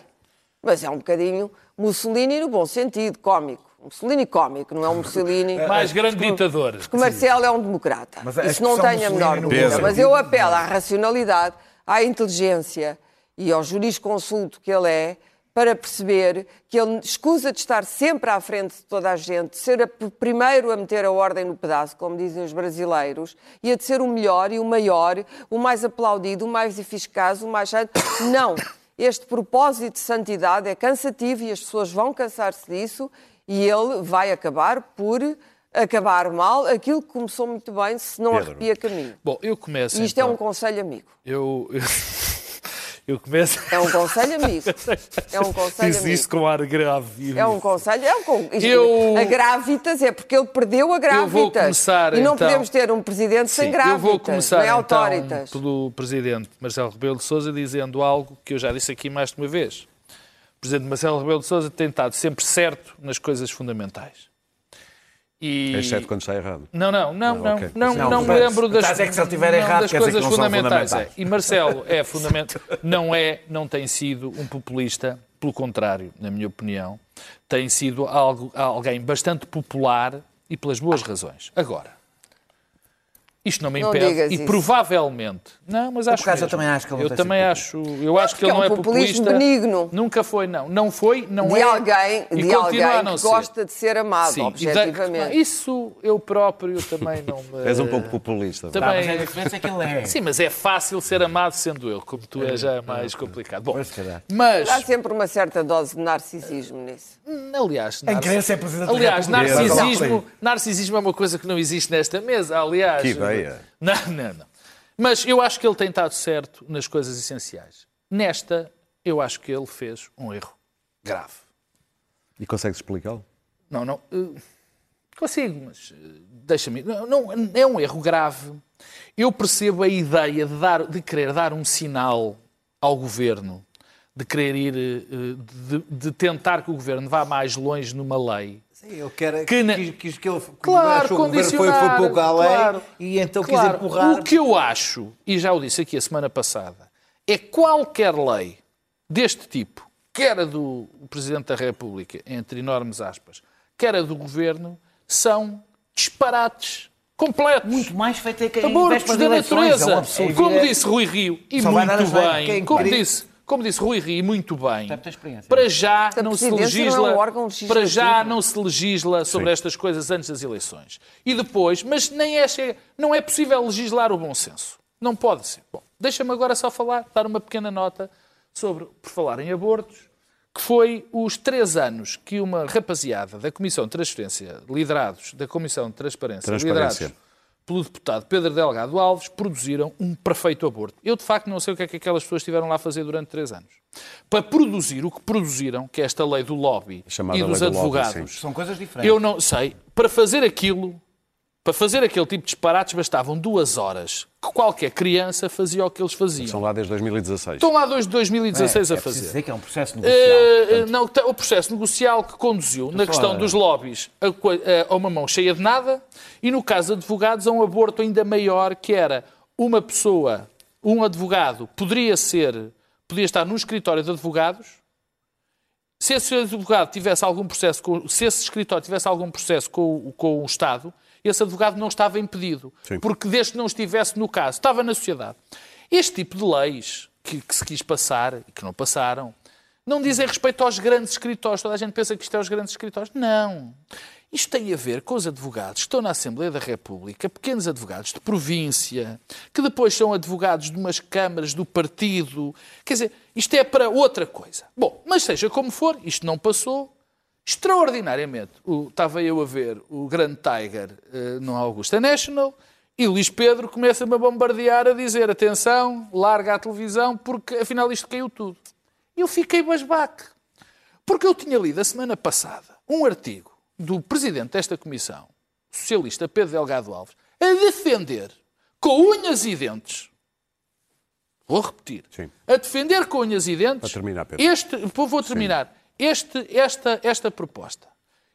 Speaker 5: mas é um bocadinho Mussolini no bom sentido, cómico. Mussolini cómico, não é um Mussolini.
Speaker 6: Mais grande ditador.
Speaker 5: Porque Marcelo é um democrata. Mas Isso não tem a menor dúvida. Mas eu apelo à racionalidade, à inteligência e ao jurisconsulto que ele é, para perceber que ele escusa de estar sempre à frente de toda a gente, de ser o primeiro a meter a ordem no pedaço, como dizem os brasileiros, e a de ser o melhor e o maior, o mais aplaudido, o mais eficaz, o mais. Não! Este propósito de santidade é cansativo e as pessoas vão cansar-se disso e ele vai acabar por acabar mal aquilo que começou muito bem se não Pedro. arrepia caminho.
Speaker 6: Bom, eu começo.
Speaker 5: E isto então... é um conselho amigo.
Speaker 6: Eu. Eu começo.
Speaker 5: É um conselho amigo. É um conselho
Speaker 6: Diz isso com ar grave.
Speaker 5: É um conselho. É um, eu... A grávidas é porque ele perdeu a grávidas. Eu vou começar, e não então... podemos ter um presidente Sim, sem grávidas. Eu vou começar nem então,
Speaker 6: pelo presidente Marcelo Rebelo de Sousa dizendo algo que eu já disse aqui mais de uma vez. O presidente Marcelo Rebelo de Sousa tem estado sempre certo nas coisas fundamentais.
Speaker 1: E... Exceto quando está errado.
Speaker 6: Não, não, não, não, okay. não, não, não me lembro das,
Speaker 4: é que se ele tiver errado,
Speaker 6: das coisas fundamentais. fundamentais. É. E Marcelo é fundamental, não é, não tem sido um populista, pelo contrário, na minha opinião, tem sido algo, alguém bastante popular e pelas boas razões. Agora, isto não me impede. Não e isso. provavelmente. Não, mas acho
Speaker 4: que. eu também acho que ele
Speaker 6: Eu também acho. Eu acho que ele
Speaker 5: é
Speaker 6: não
Speaker 5: é
Speaker 6: populista.
Speaker 5: benigno.
Speaker 6: Nunca foi, não. Não foi, não
Speaker 5: de
Speaker 6: é.
Speaker 5: Alguém, de alguém que gosta de ser amado, Sim, objetivamente.
Speaker 6: isso eu próprio também não me.
Speaker 1: És um pouco populista.
Speaker 6: Também... Não,
Speaker 4: mas a diferença é que ele é.
Speaker 6: Sim, mas é fácil ser amado sendo eu, como tu és já é mais complicado. Bom,
Speaker 5: mas. Há sempre uma certa dose de narcisismo nisso.
Speaker 6: Aliás,
Speaker 4: narcis... querer ser presidente
Speaker 6: Aliás, narcisismo, narcisismo é uma coisa que não existe nesta mesa. Aliás.
Speaker 1: Que ideia.
Speaker 6: Não, não, não. Mas eu acho que ele tem estado certo nas coisas essenciais. Nesta, eu acho que ele fez um erro grave.
Speaker 1: E consegues explicá-lo?
Speaker 6: Não, não. Uh, consigo, mas uh, deixa-me. Não, não, é um erro grave. Eu percebo a ideia de, dar, de querer dar um sinal ao governo, de querer ir, uh, de, de tentar que o governo vá mais longe numa lei
Speaker 4: Sim, ele quer, que na... quis, quis que ele
Speaker 6: claro, achou condicionar,
Speaker 4: foi, foi pouco além claro, e então claro, quis empurrar.
Speaker 6: O que eu acho, e já o disse aqui a semana passada, é qualquer lei deste tipo, quer a do Presidente da República, entre enormes aspas, quer a do Governo, são disparates completos.
Speaker 4: Muito mais feito é que
Speaker 6: abortos da natureza.
Speaker 4: É um absurdo.
Speaker 6: como disse Rui Rio, e
Speaker 4: Só
Speaker 6: muito bem, como
Speaker 4: queria-
Speaker 6: disse, como disse Rui Rio, e muito bem, para já não se
Speaker 5: é
Speaker 6: legisla,
Speaker 5: um órgão
Speaker 6: para já não se legisla sobre
Speaker 1: Sim.
Speaker 6: estas coisas antes das eleições. E depois, mas nem é, não é possível legislar o bom senso. Não pode ser. Bom, deixa-me agora só falar, dar uma pequena nota sobre, por falar em abortos, que foi os três anos que uma rapaziada da Comissão de Transferência, liderados da Comissão de Transparência,
Speaker 1: Transparência.
Speaker 6: liderados pelo deputado Pedro Delgado Alves, produziram um perfeito aborto. Eu, de facto, não sei o que é que aquelas pessoas estiveram lá a fazer durante três anos. Para produzir o que produziram, que é esta lei do lobby
Speaker 1: Chamada
Speaker 6: e dos
Speaker 1: do lobby,
Speaker 6: advogados.
Speaker 4: São coisas diferentes.
Speaker 6: eu não sei. Para fazer aquilo, para fazer aquele tipo de disparates, bastavam duas horas. Que qualquer criança fazia o que eles faziam.
Speaker 1: São lá desde 2016.
Speaker 6: Estão lá desde 2016
Speaker 4: é,
Speaker 6: a
Speaker 4: é
Speaker 6: fazer.
Speaker 4: dizer que é um processo negocial.
Speaker 6: Eh,
Speaker 4: portanto,
Speaker 6: não, o processo negocial que conduziu na questão dos lobbies a, co- a- a uma mão cheia de nada e, no caso de advogados, a um aborto ainda maior, que era uma pessoa, um advogado, poderia ser, podia estar num escritório de advogados, se esse advogado tivesse algum processo, com, se esse escritório tivesse algum processo com, com o Estado, esse advogado não estava impedido.
Speaker 1: Sim.
Speaker 6: Porque desde que não estivesse no caso, estava na sociedade. Este tipo de leis que, que se quis passar e que não passaram, não dizem respeito aos grandes escritórios. Toda a gente pensa que isto é os grandes escritórios. Não. Isto tem a ver com os advogados que estão na Assembleia da República, pequenos advogados de província, que depois são advogados de umas câmaras do partido. Quer dizer, isto é para outra coisa. Bom, mas seja como for, isto não passou. Extraordinariamente, o- estava eu a ver o grande Tiger eh, no Augusta National e Luís Pedro começa-me a bombardear a dizer atenção, larga a televisão porque afinal isto caiu tudo. E eu fiquei basbaque. Porque eu tinha lido a semana passada um artigo do presidente desta comissão, o socialista Pedro Delgado Alves, a defender com unhas e dentes, vou repetir,
Speaker 1: Sim.
Speaker 6: a defender com unhas e dentes,
Speaker 1: Para terminar, Pedro.
Speaker 6: este, vou vou terminar, este, esta, esta proposta.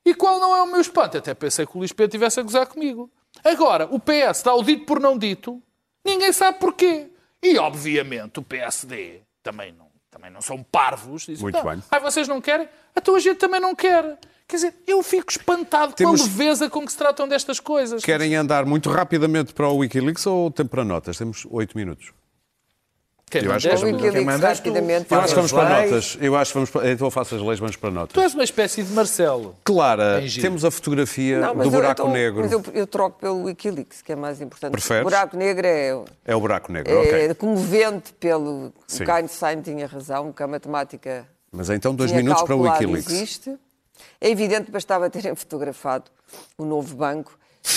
Speaker 6: E qual não é o meu espanto? Até pensei que o Luís Pedro estivesse a gozar comigo. Agora, o PS dá o dito por não dito, ninguém sabe porquê. E, obviamente, o PSD também não, também não são parvos. Dizem,
Speaker 1: Muito
Speaker 6: "Então,
Speaker 1: bem.
Speaker 6: Ai, vocês não querem? Então a gente também não quer. Quer dizer, eu fico espantado
Speaker 1: Temos-
Speaker 6: com a leveza com que se tratam destas coisas.
Speaker 1: Querem andar muito rapidamente para o Wikileaks ou tempo para notas? Temos oito minutos.
Speaker 6: Quem
Speaker 1: Eu acho que Quem
Speaker 6: tu.
Speaker 4: Tu.
Speaker 5: rapidamente.
Speaker 1: Eu acho que vamos para notas. Eu acho que vamos para... Então eu faço as leis, vamos para
Speaker 6: Tu
Speaker 1: notas.
Speaker 6: és uma espécie de Marcelo.
Speaker 1: Clara, temos a fotografia
Speaker 5: Não,
Speaker 1: do
Speaker 5: eu-
Speaker 1: buraco
Speaker 5: então-
Speaker 1: negro.
Speaker 5: Mas eu, eu troco pelo Wikileaks, que é mais importante.
Speaker 1: Preferes?
Speaker 5: O buraco negro é,
Speaker 1: É o buraco negro,
Speaker 5: é
Speaker 1: ok.
Speaker 5: comovente pelo.
Speaker 1: Sim.
Speaker 5: O Einstein tinha razão, que a matemática
Speaker 1: Mas então dois minutos para o Wikileaks.
Speaker 5: existe. É evidente que bastava terem fotografado o novo banco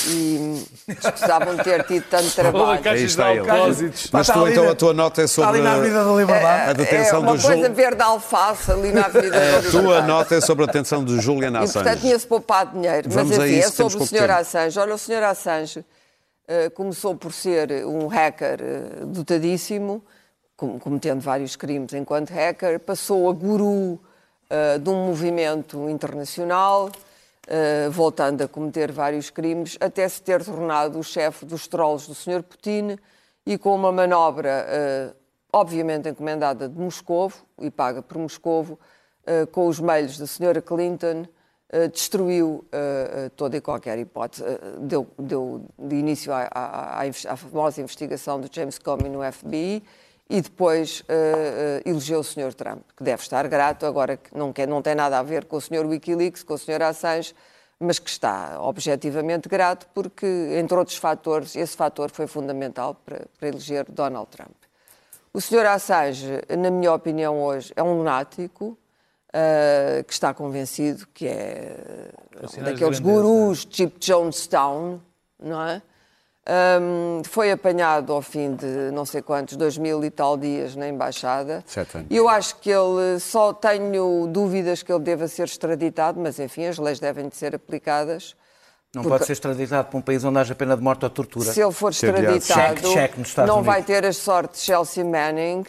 Speaker 5: e precisavam ter tido tanto trabalho.
Speaker 1: Aí está ele. Mas tu então a tua nota é
Speaker 4: Está
Speaker 1: sobre
Speaker 4: ali na Avenida da
Speaker 1: a
Speaker 4: Liberdade.
Speaker 1: detenção
Speaker 5: é uma
Speaker 1: do
Speaker 5: coisa verde alface ali na Avenida da
Speaker 1: A tua
Speaker 5: Liberdade.
Speaker 1: nota é sobre a detenção de Julian
Speaker 5: E, portanto,
Speaker 1: Assange.
Speaker 5: tinha-se poupado dinheiro.
Speaker 1: Vamos
Speaker 5: Mas, enfim,
Speaker 1: isso,
Speaker 5: é sobre o Sr. Assange. Olha, o Sr. Assange eh, começou por ser um hacker eh, dotadíssimo, com- cometendo vários crimes enquanto hacker, passou a guru eh, de um movimento internacional, eh, voltando a cometer vários crimes, até se ter tornado o chefe dos trolls do Sr. Putin e com uma manobra, eh, obviamente encomendada de Moscovo e paga por Moscovo, eh, com os meios da Sra. Clinton, destruiu toda e qualquer hipótese, deu, deu de início à, à- à à famosa investigação do James Comey no FBI e depois eh, eh, elegeu o Sr. Trump, que deve estar grato, agora que não, quer, não tem nada a ver com o Sr. Wikileaks, com o Sr. Assange, mas que está objetivamente grato porque, entre outros fatores, esse fator foi fundamental para, para eleger Donald Trump. O Sr. Assange, na minha opinião, hoje é um lunático ah, que está convencido que é
Speaker 6: de
Speaker 5: daqueles gurus tipo Jonestown, não é? Ahm, foi apanhado ao fim de não sei quantos, dois mil e tal dias na Embaixada.
Speaker 1: Sete anos.
Speaker 5: E eu acho que ele, só tenho dúvidas que ele deva ser extraditado, mas enfim, as leis devem de ser aplicadas.
Speaker 4: Não
Speaker 5: Porque-
Speaker 4: pode ser extraditado para um país onde haja pena de morte ou tortura.
Speaker 5: Se ele for extraditado,
Speaker 4: nos Estados
Speaker 5: não
Speaker 4: Unidos.
Speaker 5: vai ter as sortes de Chelsea Manning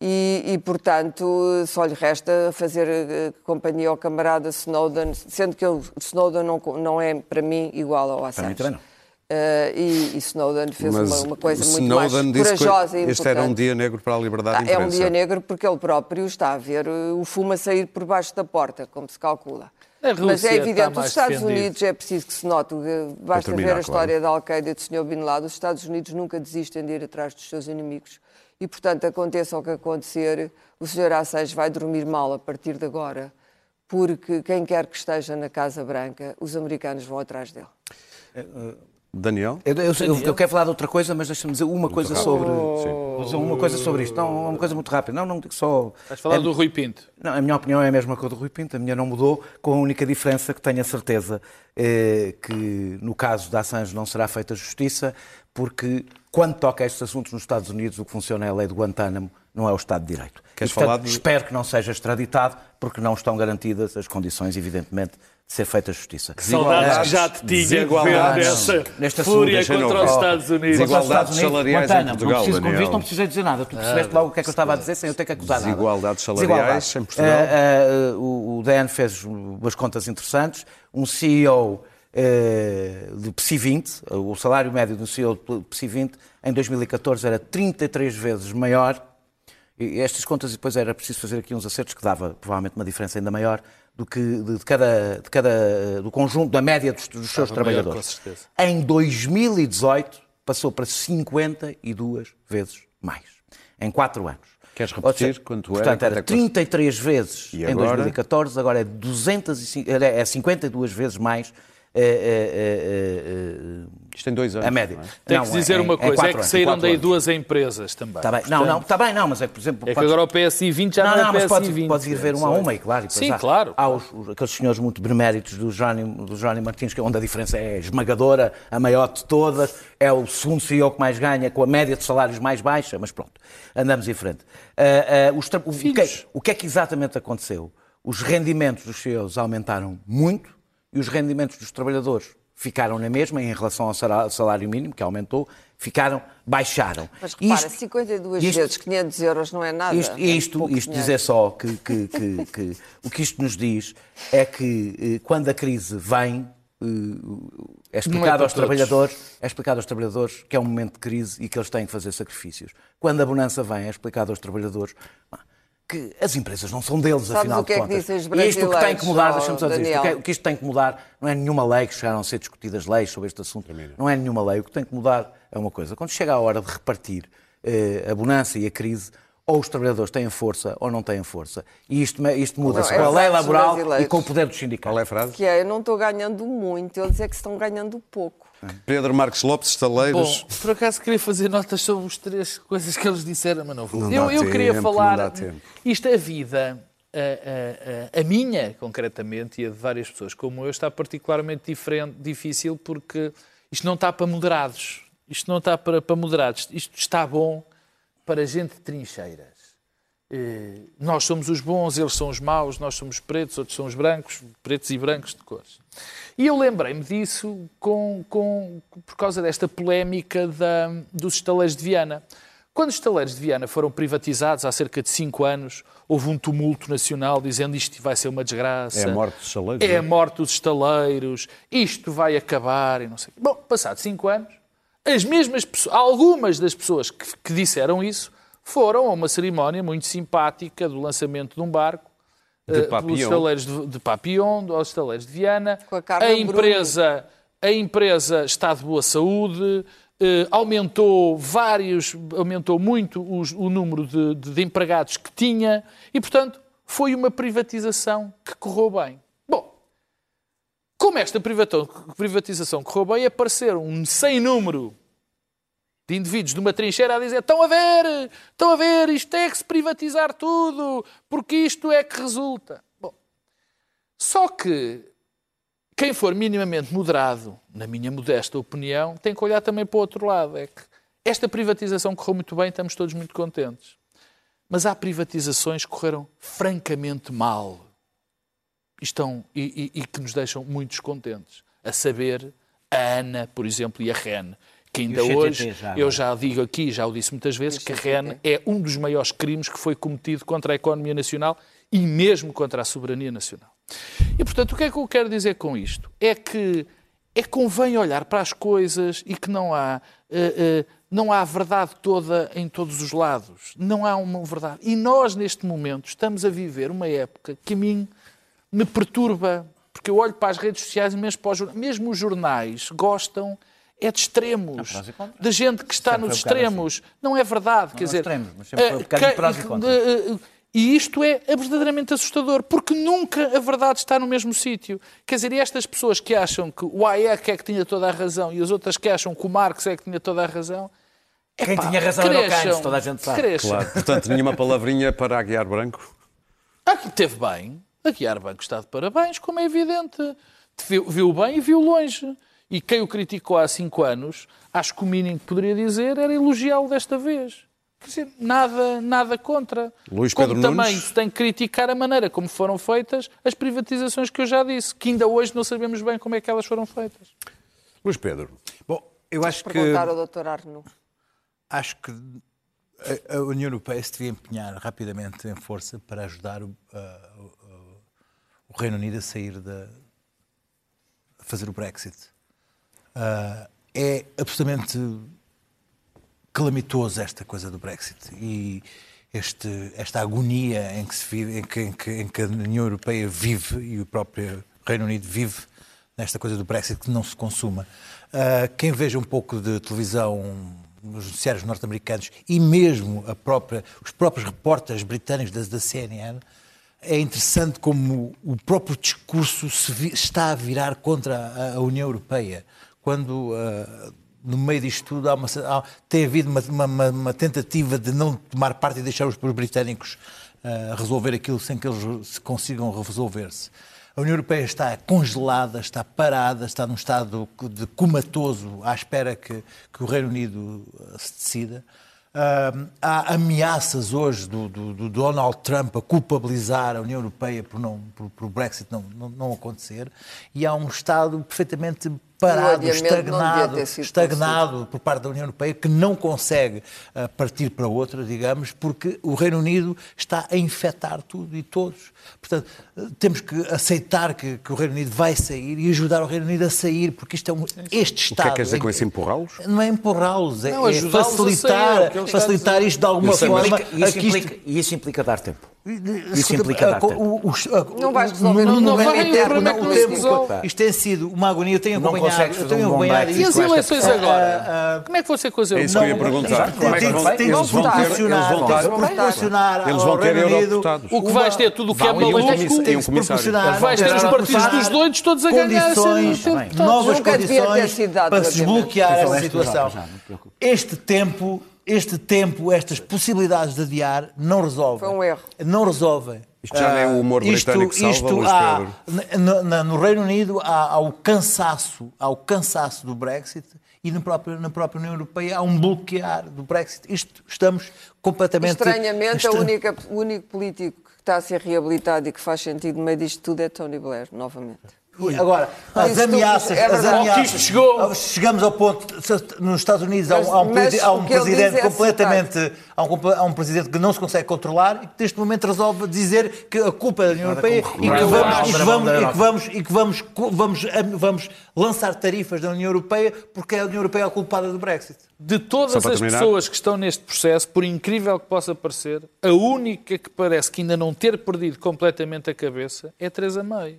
Speaker 5: e, e, portanto, só lhe resta fazer eh, companhia ao camarada Snowden, sendo que ele, Snowden não, não é, para mim, igual ao Assange.
Speaker 4: também não.
Speaker 5: Eh, e, e Snowden fez uma, uma coisa muito mais
Speaker 1: disse que
Speaker 5: corajosa e
Speaker 1: este era um
Speaker 5: importante.
Speaker 1: dia negro para a liberdade de
Speaker 5: Ah, É um
Speaker 1: imprensa.
Speaker 5: dia negro porque ele próprio está a ver eh, o fumo a sair por baixo da porta, como se calcula. Mas é evidente, os Estados
Speaker 6: defendido.
Speaker 5: Unidos é preciso que se note, que basta
Speaker 1: terminar,
Speaker 5: ver a
Speaker 1: claro.
Speaker 5: história da Al-Qaeda e do Sr. Bin Laden, os Estados Unidos nunca desistem de ir atrás dos seus inimigos. E, portanto, aconteça o que acontecer, o Sr. Assange vai dormir mal a partir de agora, porque quem quer que esteja na Casa Branca, os americanos vão atrás dele.
Speaker 1: Daniel?
Speaker 4: Eu, eu- eu- eu quero falar de outra coisa, mas deixa-me dizer uma coisa sobre. Vou dizer uma coisa sobre isto. Não, uma coisa muito rápida. Não, não digo só.
Speaker 6: Vais falar
Speaker 4: É-
Speaker 6: do Rui Pinto.
Speaker 4: Não, a minha opinião é a mesma que a do Rui Pinto, a minha não mudou, com a única diferença que tenho a certeza eh, que no caso da Assange não será feita justiça, porque quando toca a estes assuntos nos Estados Unidos o que funciona é a lei de Guantánamo, não é o Estado de Direito.
Speaker 1: Queres
Speaker 4: e, portanto,
Speaker 1: falar de-
Speaker 4: Espero que não seja extraditado, porque não estão garantidas as condições, evidentemente, de ser feita justiça.
Speaker 6: Saudades que já te tinha ver
Speaker 4: assunto,
Speaker 6: fúria contra os. Estados Unidos.
Speaker 1: Desigualdades salariais em. Portugal,
Speaker 4: Não preciso, como
Speaker 1: Daniel.
Speaker 4: não precisei dizer nada. Tu percebeste logo o que é que eu estava a dizer sem eu ter que acusar nada.
Speaker 1: Desigualdades salariais em Portugal.
Speaker 4: Eh, eh, o, o DN fez umas contas interessantes. Um CEO eh, de PSI 20, o salário médio de um CEO de PSI 20 em 2014 era 33 vezes maior. E estas contas, depois era preciso fazer aqui uns acertos que dava provavelmente uma diferença ainda maior do que de, de cada, de cada do conjunto da média dos, dos seus
Speaker 6: maior,
Speaker 4: trabalhadores.
Speaker 6: com certeza.
Speaker 4: Em 2018 passou para 52 vezes mais em 4 anos.
Speaker 1: Queres
Speaker 4: Ou
Speaker 1: repetir
Speaker 4: seja,
Speaker 1: quanto era?
Speaker 4: Portanto, era
Speaker 1: é que fosse?
Speaker 4: 33 vezes
Speaker 1: E
Speaker 4: em
Speaker 1: agora?
Speaker 4: 2014, agora é, 205, é 52 vezes mais eh, eh,
Speaker 1: Isto em dois anos.
Speaker 4: a média.
Speaker 1: não é?
Speaker 6: Tem
Speaker 4: Não,
Speaker 6: que dizer
Speaker 4: em-
Speaker 6: uma coisa,
Speaker 4: quatro
Speaker 6: é que saíram daí
Speaker 4: anos.
Speaker 6: duas empresas também.
Speaker 4: Tá bem. Não, não, está bem, não, mas é que, por exemplo.
Speaker 6: É que agora o PSI 20 já
Speaker 4: não,
Speaker 6: não,
Speaker 4: não,
Speaker 6: é
Speaker 4: mas
Speaker 6: PSI
Speaker 4: podes,
Speaker 6: 20.
Speaker 4: podes ir ver uma a uma, e claro. e depois
Speaker 6: Sim,
Speaker 4: há,
Speaker 6: claro.
Speaker 4: Há os, os- aqueles senhores muito beneméritos do Jónimo, do Jónimo Martins, que é onde a diferença é esmagadora, a maior de todas, é o segundo CEO que mais ganha, com a média de salários mais baixa, mas pronto, andamos em frente. Ah, ah, os o, o que é, o que é que exatamente aconteceu? Os rendimentos dos CEOs aumentaram muito e os rendimentos dos trabalhadores ficaram na mesma em relação ao salário mínimo, que aumentou, ficaram, baixaram.
Speaker 5: Mas repara,
Speaker 4: Isto-
Speaker 5: 52
Speaker 4: isto-
Speaker 5: vezes 500 euros não é nada.
Speaker 4: isto,
Speaker 5: é
Speaker 4: isto, dizer só que, que- que- que o que isto nos diz é que eh, quando a crise vem, eh, é explicado
Speaker 6: para
Speaker 4: aos
Speaker 6: todos.
Speaker 4: trabalhadores, é explicado aos trabalhadores que é um momento de crise e que eles têm que fazer sacrifícios. Quando a bonança vem, é explicado aos trabalhadores pá, que as empresas não são deles,
Speaker 5: Sabes
Speaker 4: afinal
Speaker 5: o que
Speaker 4: de
Speaker 5: é que
Speaker 4: contas.
Speaker 5: dizem os
Speaker 4: e isto o que tem que mudar, deixa-me só dizer isto, o que, é-
Speaker 5: Daniel?
Speaker 4: o que isto tem que mudar não é nenhuma lei que chegaram a ser discutidas leis sobre este assunto. Não é nenhuma lei. O que tem que mudar é uma coisa. Quando chega a hora de repartir eh, a bonança e a crise, ou os trabalhadores têm força ou não têm força. E isto, isto muda-se
Speaker 5: é
Speaker 4: com a lei laboral e com o poder dos sindicatos.
Speaker 1: Qual é a frase?
Speaker 5: Que é, eu não estou ganhando muito, eles é que estão ganhando pouco.
Speaker 1: Pedro Marques Lopes,
Speaker 6: Bom,
Speaker 1: Estaleiros.
Speaker 6: por acaso queria fazer notas sobre as três coisas que eles disseram, mas não vou.
Speaker 1: Não
Speaker 6: eu, eu queria
Speaker 1: tempo,
Speaker 6: falar.
Speaker 1: dá tempo.
Speaker 6: Isto, a vida, a, a- a- minha, concretamente, e a de várias pessoas como eu, está particularmente diferente, difícil porque isto não está para moderados. Isto não está para, para moderados. Isto está bom para gente de trincheiras. Eh, Nós somos os bons, eles são os maus, nós somos pretos, outros são os brancos, pretos e brancos de cores. E eu lembrei-me disso com, com- por causa desta polémica da- dos estaleiros de Viana. Quando os estaleiros de Viana foram privatizados há cerca de cinco anos, houve um tumulto nacional dizendo isto vai ser uma desgraça.
Speaker 1: É a morte dos estaleiros,
Speaker 6: É
Speaker 1: não é?
Speaker 6: a morte dos estaleiros, isto vai acabar e não sei. Bom, passado cinco anos, as mesmas pessoas, algumas das pessoas que, que disseram isso foram a uma cerimónia muito simpática do lançamento de um barco
Speaker 1: De
Speaker 6: eh,
Speaker 1: Papillon.
Speaker 6: pelos estaleiros de, de Papillon, aos estaleiros de Viana.
Speaker 5: Com a Carla
Speaker 6: a empresa, a empresa está de boa saúde, eh, aumentou vários, aumentou muito os- o número de, de- de empregados que tinha e, portanto, foi uma privatização que correu bem. Bom, como esta privatização correu bem, apareceram um sem número de indivíduos de uma trincheira a dizer estão a ver, estão a ver, isto é que se privatizar tudo, porque isto é que resulta. Bom, só que quem for minimamente moderado, na minha modesta opinião, tem que olhar também para o outro lado. É que esta privatização correu muito bem, estamos todos muito contentes. Mas há privatizações que correram francamente mal estão, e, e- e que nos deixam muito descontentes. A saber, a ANA, por exemplo, e a REN. Que ainda hoje,
Speaker 4: já
Speaker 6: eu
Speaker 4: agora.
Speaker 6: já digo aqui, já o disse muitas vezes, que. REN é um dos maiores crimes que foi cometido contra a economia nacional e mesmo contra a soberania nacional. E, portanto, o que é que eu quero dizer com isto? É que é convém olhar para as coisas e que não há, eh, eh, não há a verdade toda em todos os lados. Não há uma verdade. E nós, neste momento, estamos a viver uma época que a mim me perturba Porque eu olho para as redes sociais e mesmo, para os, jornais, mesmo os jornais gostam é de extremos.
Speaker 4: contras.
Speaker 6: De gente que está
Speaker 4: Sempre
Speaker 6: nos
Speaker 4: um
Speaker 6: extremos. Não é verdade. quer
Speaker 4: aos
Speaker 6: dizer,
Speaker 4: extremos, mas sempre foi um
Speaker 6: eh,
Speaker 4: bocado de prós e contras.
Speaker 6: de- eh, e isto é verdadeiramente assustador, porque nunca a verdade está no mesmo sítio. Quer dizer, e estas pessoas que acham que o Hayek é que tinha toda a razão e as outras que acham que o Marx é que tinha toda a razão.
Speaker 4: Quem
Speaker 6: epá,
Speaker 4: tinha razão era o
Speaker 6: cresçam,
Speaker 4: Keynes, toda a gente sabe.
Speaker 6: cresçam.
Speaker 1: Claro. Portanto, nenhuma palavrinha para a Guiar Branco.
Speaker 6: Aqui teve bem. A Guiar Banco está de parabéns, como é evidente. Viu, viu bem e viu longe. E quem o criticou há cinco anos, acho que o mínimo que poderia dizer era elogiá-lo desta vez. Quer dizer, nada, nada contra.
Speaker 1: Luís
Speaker 6: como
Speaker 1: Pedro
Speaker 6: também
Speaker 1: Nunes.
Speaker 6: se tem que criticar a maneira como foram feitas as privatizações que eu já disse, que ainda hoje não sabemos bem como é que elas foram feitas.
Speaker 1: Luís Pedro.
Speaker 7: Bom, eu acho que,
Speaker 5: Perguntar ao Dr. Arno.
Speaker 7: acho que a, União Europeia se devia empenhar rapidamente em força para ajudar o, a- o- o Reino Unido a sair da. a fazer o Brexit. Ah, é absolutamente calamitoso esta coisa do Brexit e este, esta agonia em que, se vive, em, que, em que- em que a União Europeia vive e o próprio Reino Unido vive nesta coisa do Brexit que não se consuma. Ah, quem veja um pouco de televisão nos noticiários norte-americanos e mesmo a própria, os próprios repórteres britânicos da, da CNN é interessante como o próprio discurso se está a virar contra a, a União Europeia, quando ah, no meio disto tudo há uma- há- tem havido uma, uma- uma- tentativa de não tomar parte e deixar os, os britânicos ah, resolver aquilo sem que eles consigam resolver-se. A União Europeia está congelada, está parada, está num estado de comatoso à espera que, que o Reino Unido ah, se decida. Ah, há ameaças hoje do, do- do Donald Trump a culpabilizar a União Europeia por, não, por, por o Brexit não, não, não acontecer e há um Estado perfeitamente parado, estagnado, estagnado por parte da União Europeia que não consegue ah, partir para outra, digamos, porque o Reino Unido está a infectar tudo e todos. Portanto, ah, temos que aceitar que, que o Reino Unido vai sair e ajudar o Reino Unido a sair, porque isto é um, este
Speaker 1: O que é
Speaker 7: Estado.
Speaker 1: que quer dizer com
Speaker 7: em
Speaker 1: isso? Empurrá-los?
Speaker 7: não é empurrá-los, é,
Speaker 6: Não,
Speaker 7: é
Speaker 6: a sair, é
Speaker 7: facilitar, facilitar
Speaker 6: dizer.
Speaker 7: isto de alguma
Speaker 1: Isso
Speaker 7: forma.
Speaker 4: Implica- isso,
Speaker 7: isto-
Speaker 4: isso implica dar tempo.
Speaker 7: Isso
Speaker 4: implica dar tempo.
Speaker 7: o- o-
Speaker 5: Não vais resolver
Speaker 6: não
Speaker 7: momento
Speaker 6: vai,
Speaker 7: em
Speaker 6: o
Speaker 7: que
Speaker 6: problema é que
Speaker 7: o
Speaker 6: não se
Speaker 7: tempo-
Speaker 6: resolve.
Speaker 7: Isto tem sido uma agonia, eu tenho
Speaker 4: Não
Speaker 7: acompanhado.
Speaker 4: consegues
Speaker 7: eu
Speaker 4: fazer
Speaker 7: tenho
Speaker 4: um bom
Speaker 7: acompanhado
Speaker 4: Brexit
Speaker 6: E as eleições agora?
Speaker 7: Ah, ah,
Speaker 6: Como é que vão ser com as
Speaker 1: É isso que eu ia
Speaker 6: eleições?
Speaker 1: perguntar. Como é que vão,
Speaker 7: tem que
Speaker 1: eles vão ter,
Speaker 7: proporcionar,
Speaker 1: eles vão ter eurodeputados.
Speaker 6: O que vais ter tudo o que é
Speaker 1: e um
Speaker 6: maluco,
Speaker 7: tem
Speaker 1: E um
Speaker 7: que
Speaker 1: comissário.
Speaker 6: vais ter os partidos dos doidos todos a ganhar deputados.
Speaker 7: novas condições para
Speaker 5: o
Speaker 7: se desbloquear
Speaker 4: falei
Speaker 7: situação.
Speaker 4: não.
Speaker 7: Este tempo, este tempo, estas possibilidades de adiar não resolvem.
Speaker 5: Foi um erro.
Speaker 7: Não resolvem.
Speaker 1: Isto já não é o humor
Speaker 7: Ah, isto-
Speaker 1: britânico salva,
Speaker 7: isto
Speaker 1: Luís
Speaker 7: há- no, no Reino Unido há, há o cansaço, há o cansaço do Brexit e no próprio, na própria União Europeia há um bloquear do Brexit. Isto estamos completamente
Speaker 5: Estranhamente, a
Speaker 7: Esta-
Speaker 5: única, o único político que está a ser reabilitado e que faz sentido no meio disto tudo é Tony Blair, novamente.
Speaker 7: E Agora, as
Speaker 5: Isto
Speaker 7: ameaças,
Speaker 5: é
Speaker 7: as ameaças.
Speaker 6: Chegou.
Speaker 7: Chegamos ao ponto, nos Estados Unidos há um, há um,
Speaker 5: Mas-
Speaker 7: presi- há um presidente
Speaker 5: é
Speaker 7: completamente, há um, há um presidente que não se consegue controlar e que neste momento resolve dizer que a culpa é da União Europeia e que vamos, e que vamos, e que vamos, e que vamos, vamos, vamos lançar tarifas da União Europeia porque é a União Europeia a culpada do Brexit.
Speaker 6: De todas as
Speaker 1: terminar.
Speaker 6: pessoas que estão neste processo, por incrível que possa parecer, a única que parece que ainda não ter perdido completamente a cabeça é Teresa May.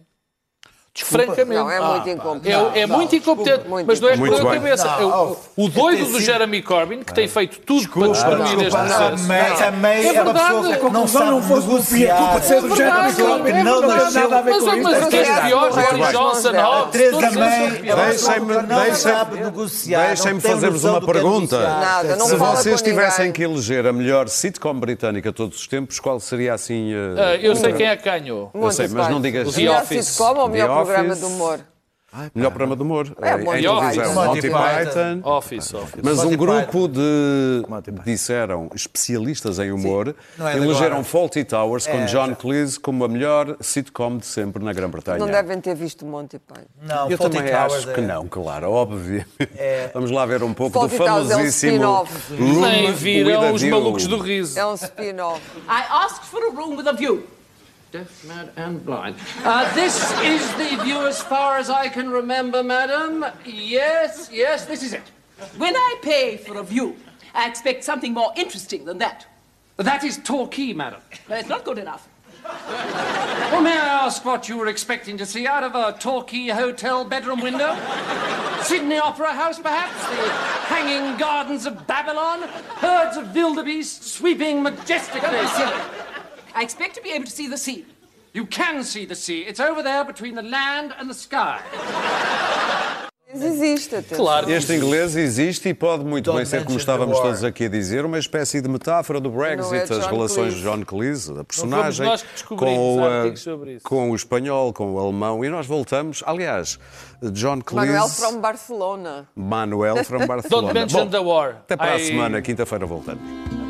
Speaker 6: Francamente.
Speaker 5: Não, é muito incompetente.
Speaker 6: É, é
Speaker 7: Não,
Speaker 6: muito incompetente,
Speaker 5: Muito
Speaker 6: mas não é
Speaker 1: Muito
Speaker 6: pela
Speaker 1: bem.
Speaker 6: cabeça.
Speaker 7: Não,
Speaker 6: É o, o doido do Jeremy Corbyn, que tem feito tudo para destruir este
Speaker 7: Desculpa, a
Speaker 6: processo.
Speaker 7: A May
Speaker 6: É
Speaker 7: é, uma
Speaker 6: verdade.
Speaker 7: pessoa
Speaker 6: A
Speaker 7: que não sabe
Speaker 8: não fosse
Speaker 7: negociar.
Speaker 8: culpa de ser do
Speaker 6: É
Speaker 8: Jeremy Corbyn,
Speaker 6: é
Speaker 7: não nasceu
Speaker 8: nada a ver
Speaker 6: Mas, mas quem é pior?
Speaker 5: é
Speaker 6: Boris. Johnson,
Speaker 5: A
Speaker 6: Hobbes,
Speaker 7: Teresa May
Speaker 6: são piores.
Speaker 1: Deixem-me-
Speaker 7: não sabe negociar.
Speaker 1: Deixem-me
Speaker 7: não
Speaker 1: fazer-vos uma
Speaker 7: que é
Speaker 1: pergunta.
Speaker 5: não
Speaker 1: Se vocês tivessem que eleger a melhor sitcom britânica de todos os tempos, qual seria assim? eh,
Speaker 6: Ah, Eu sei quem é que ganhou.
Speaker 1: Eu sei, mas não digas.
Speaker 6: The Office.
Speaker 5: Programa de humor?
Speaker 1: Melhor programa de humor
Speaker 5: É,
Speaker 1: eh,
Speaker 5: Monty
Speaker 1: em televisão. Monty
Speaker 7: Monty Python.
Speaker 1: Python.
Speaker 6: Office, Office.
Speaker 1: Mas
Speaker 7: Monty
Speaker 1: um grupo de, disseram, especialistas em humor,
Speaker 7: é
Speaker 1: elegeram. Fawlty Towers com
Speaker 7: É,
Speaker 1: John
Speaker 7: já.
Speaker 1: Cleese como a melhor sitcom de sempre na Grã-Bretanha.
Speaker 5: Não devem ter visto Monty Python.
Speaker 7: Não,
Speaker 1: Eu
Speaker 7: Fawlty
Speaker 1: também
Speaker 7: Towers
Speaker 1: acho que
Speaker 7: é-
Speaker 1: não, claro, óbvio. Vamos lá ver um pouco
Speaker 5: Fawlty
Speaker 1: do
Speaker 5: Towers é um
Speaker 1: famosíssimo
Speaker 6: Nem viram os malucos do riso.
Speaker 5: É um spin-off.
Speaker 9: I asked for a room with a view. Deaf, mad, and blind. Uh, this is the view as far as I can remember, madam. Yes, yes, this is it.
Speaker 10: When I pay for a view, I expect something more interesting than that.
Speaker 9: That is Torquay, madam.
Speaker 10: But it's not good enough.
Speaker 9: Well, may I ask what you were expecting to see out of a Torquay hotel bedroom window? Sydney Opera House, perhaps? The hanging gardens of Babylon? Herds of wildebeest sweeping majestically?
Speaker 10: I expect to be able to see the sea.
Speaker 9: You can see the sea. It's over there between the land and the sky.
Speaker 5: Existe, atenção.
Speaker 6: Claro.
Speaker 1: Este inglês existe e pode muito
Speaker 7: Don't
Speaker 1: bem ser, como estávamos todos aqui a dizer, uma espécie de metáfora do Brexit,
Speaker 5: Não é
Speaker 1: as relações
Speaker 5: Cleese.
Speaker 1: de John Cleese, a personagem, com, o, eh,
Speaker 6: sobre isso.
Speaker 1: com o espanhol, com o alemão, e nós voltamos. Aliás, John Cleese.
Speaker 5: Manuel from Barcelona.
Speaker 1: Manuel from Barcelona.
Speaker 6: Don't mention
Speaker 1: Bom,
Speaker 6: the war.
Speaker 1: Até para a
Speaker 6: I-
Speaker 1: semana, quinta-feira voltamos.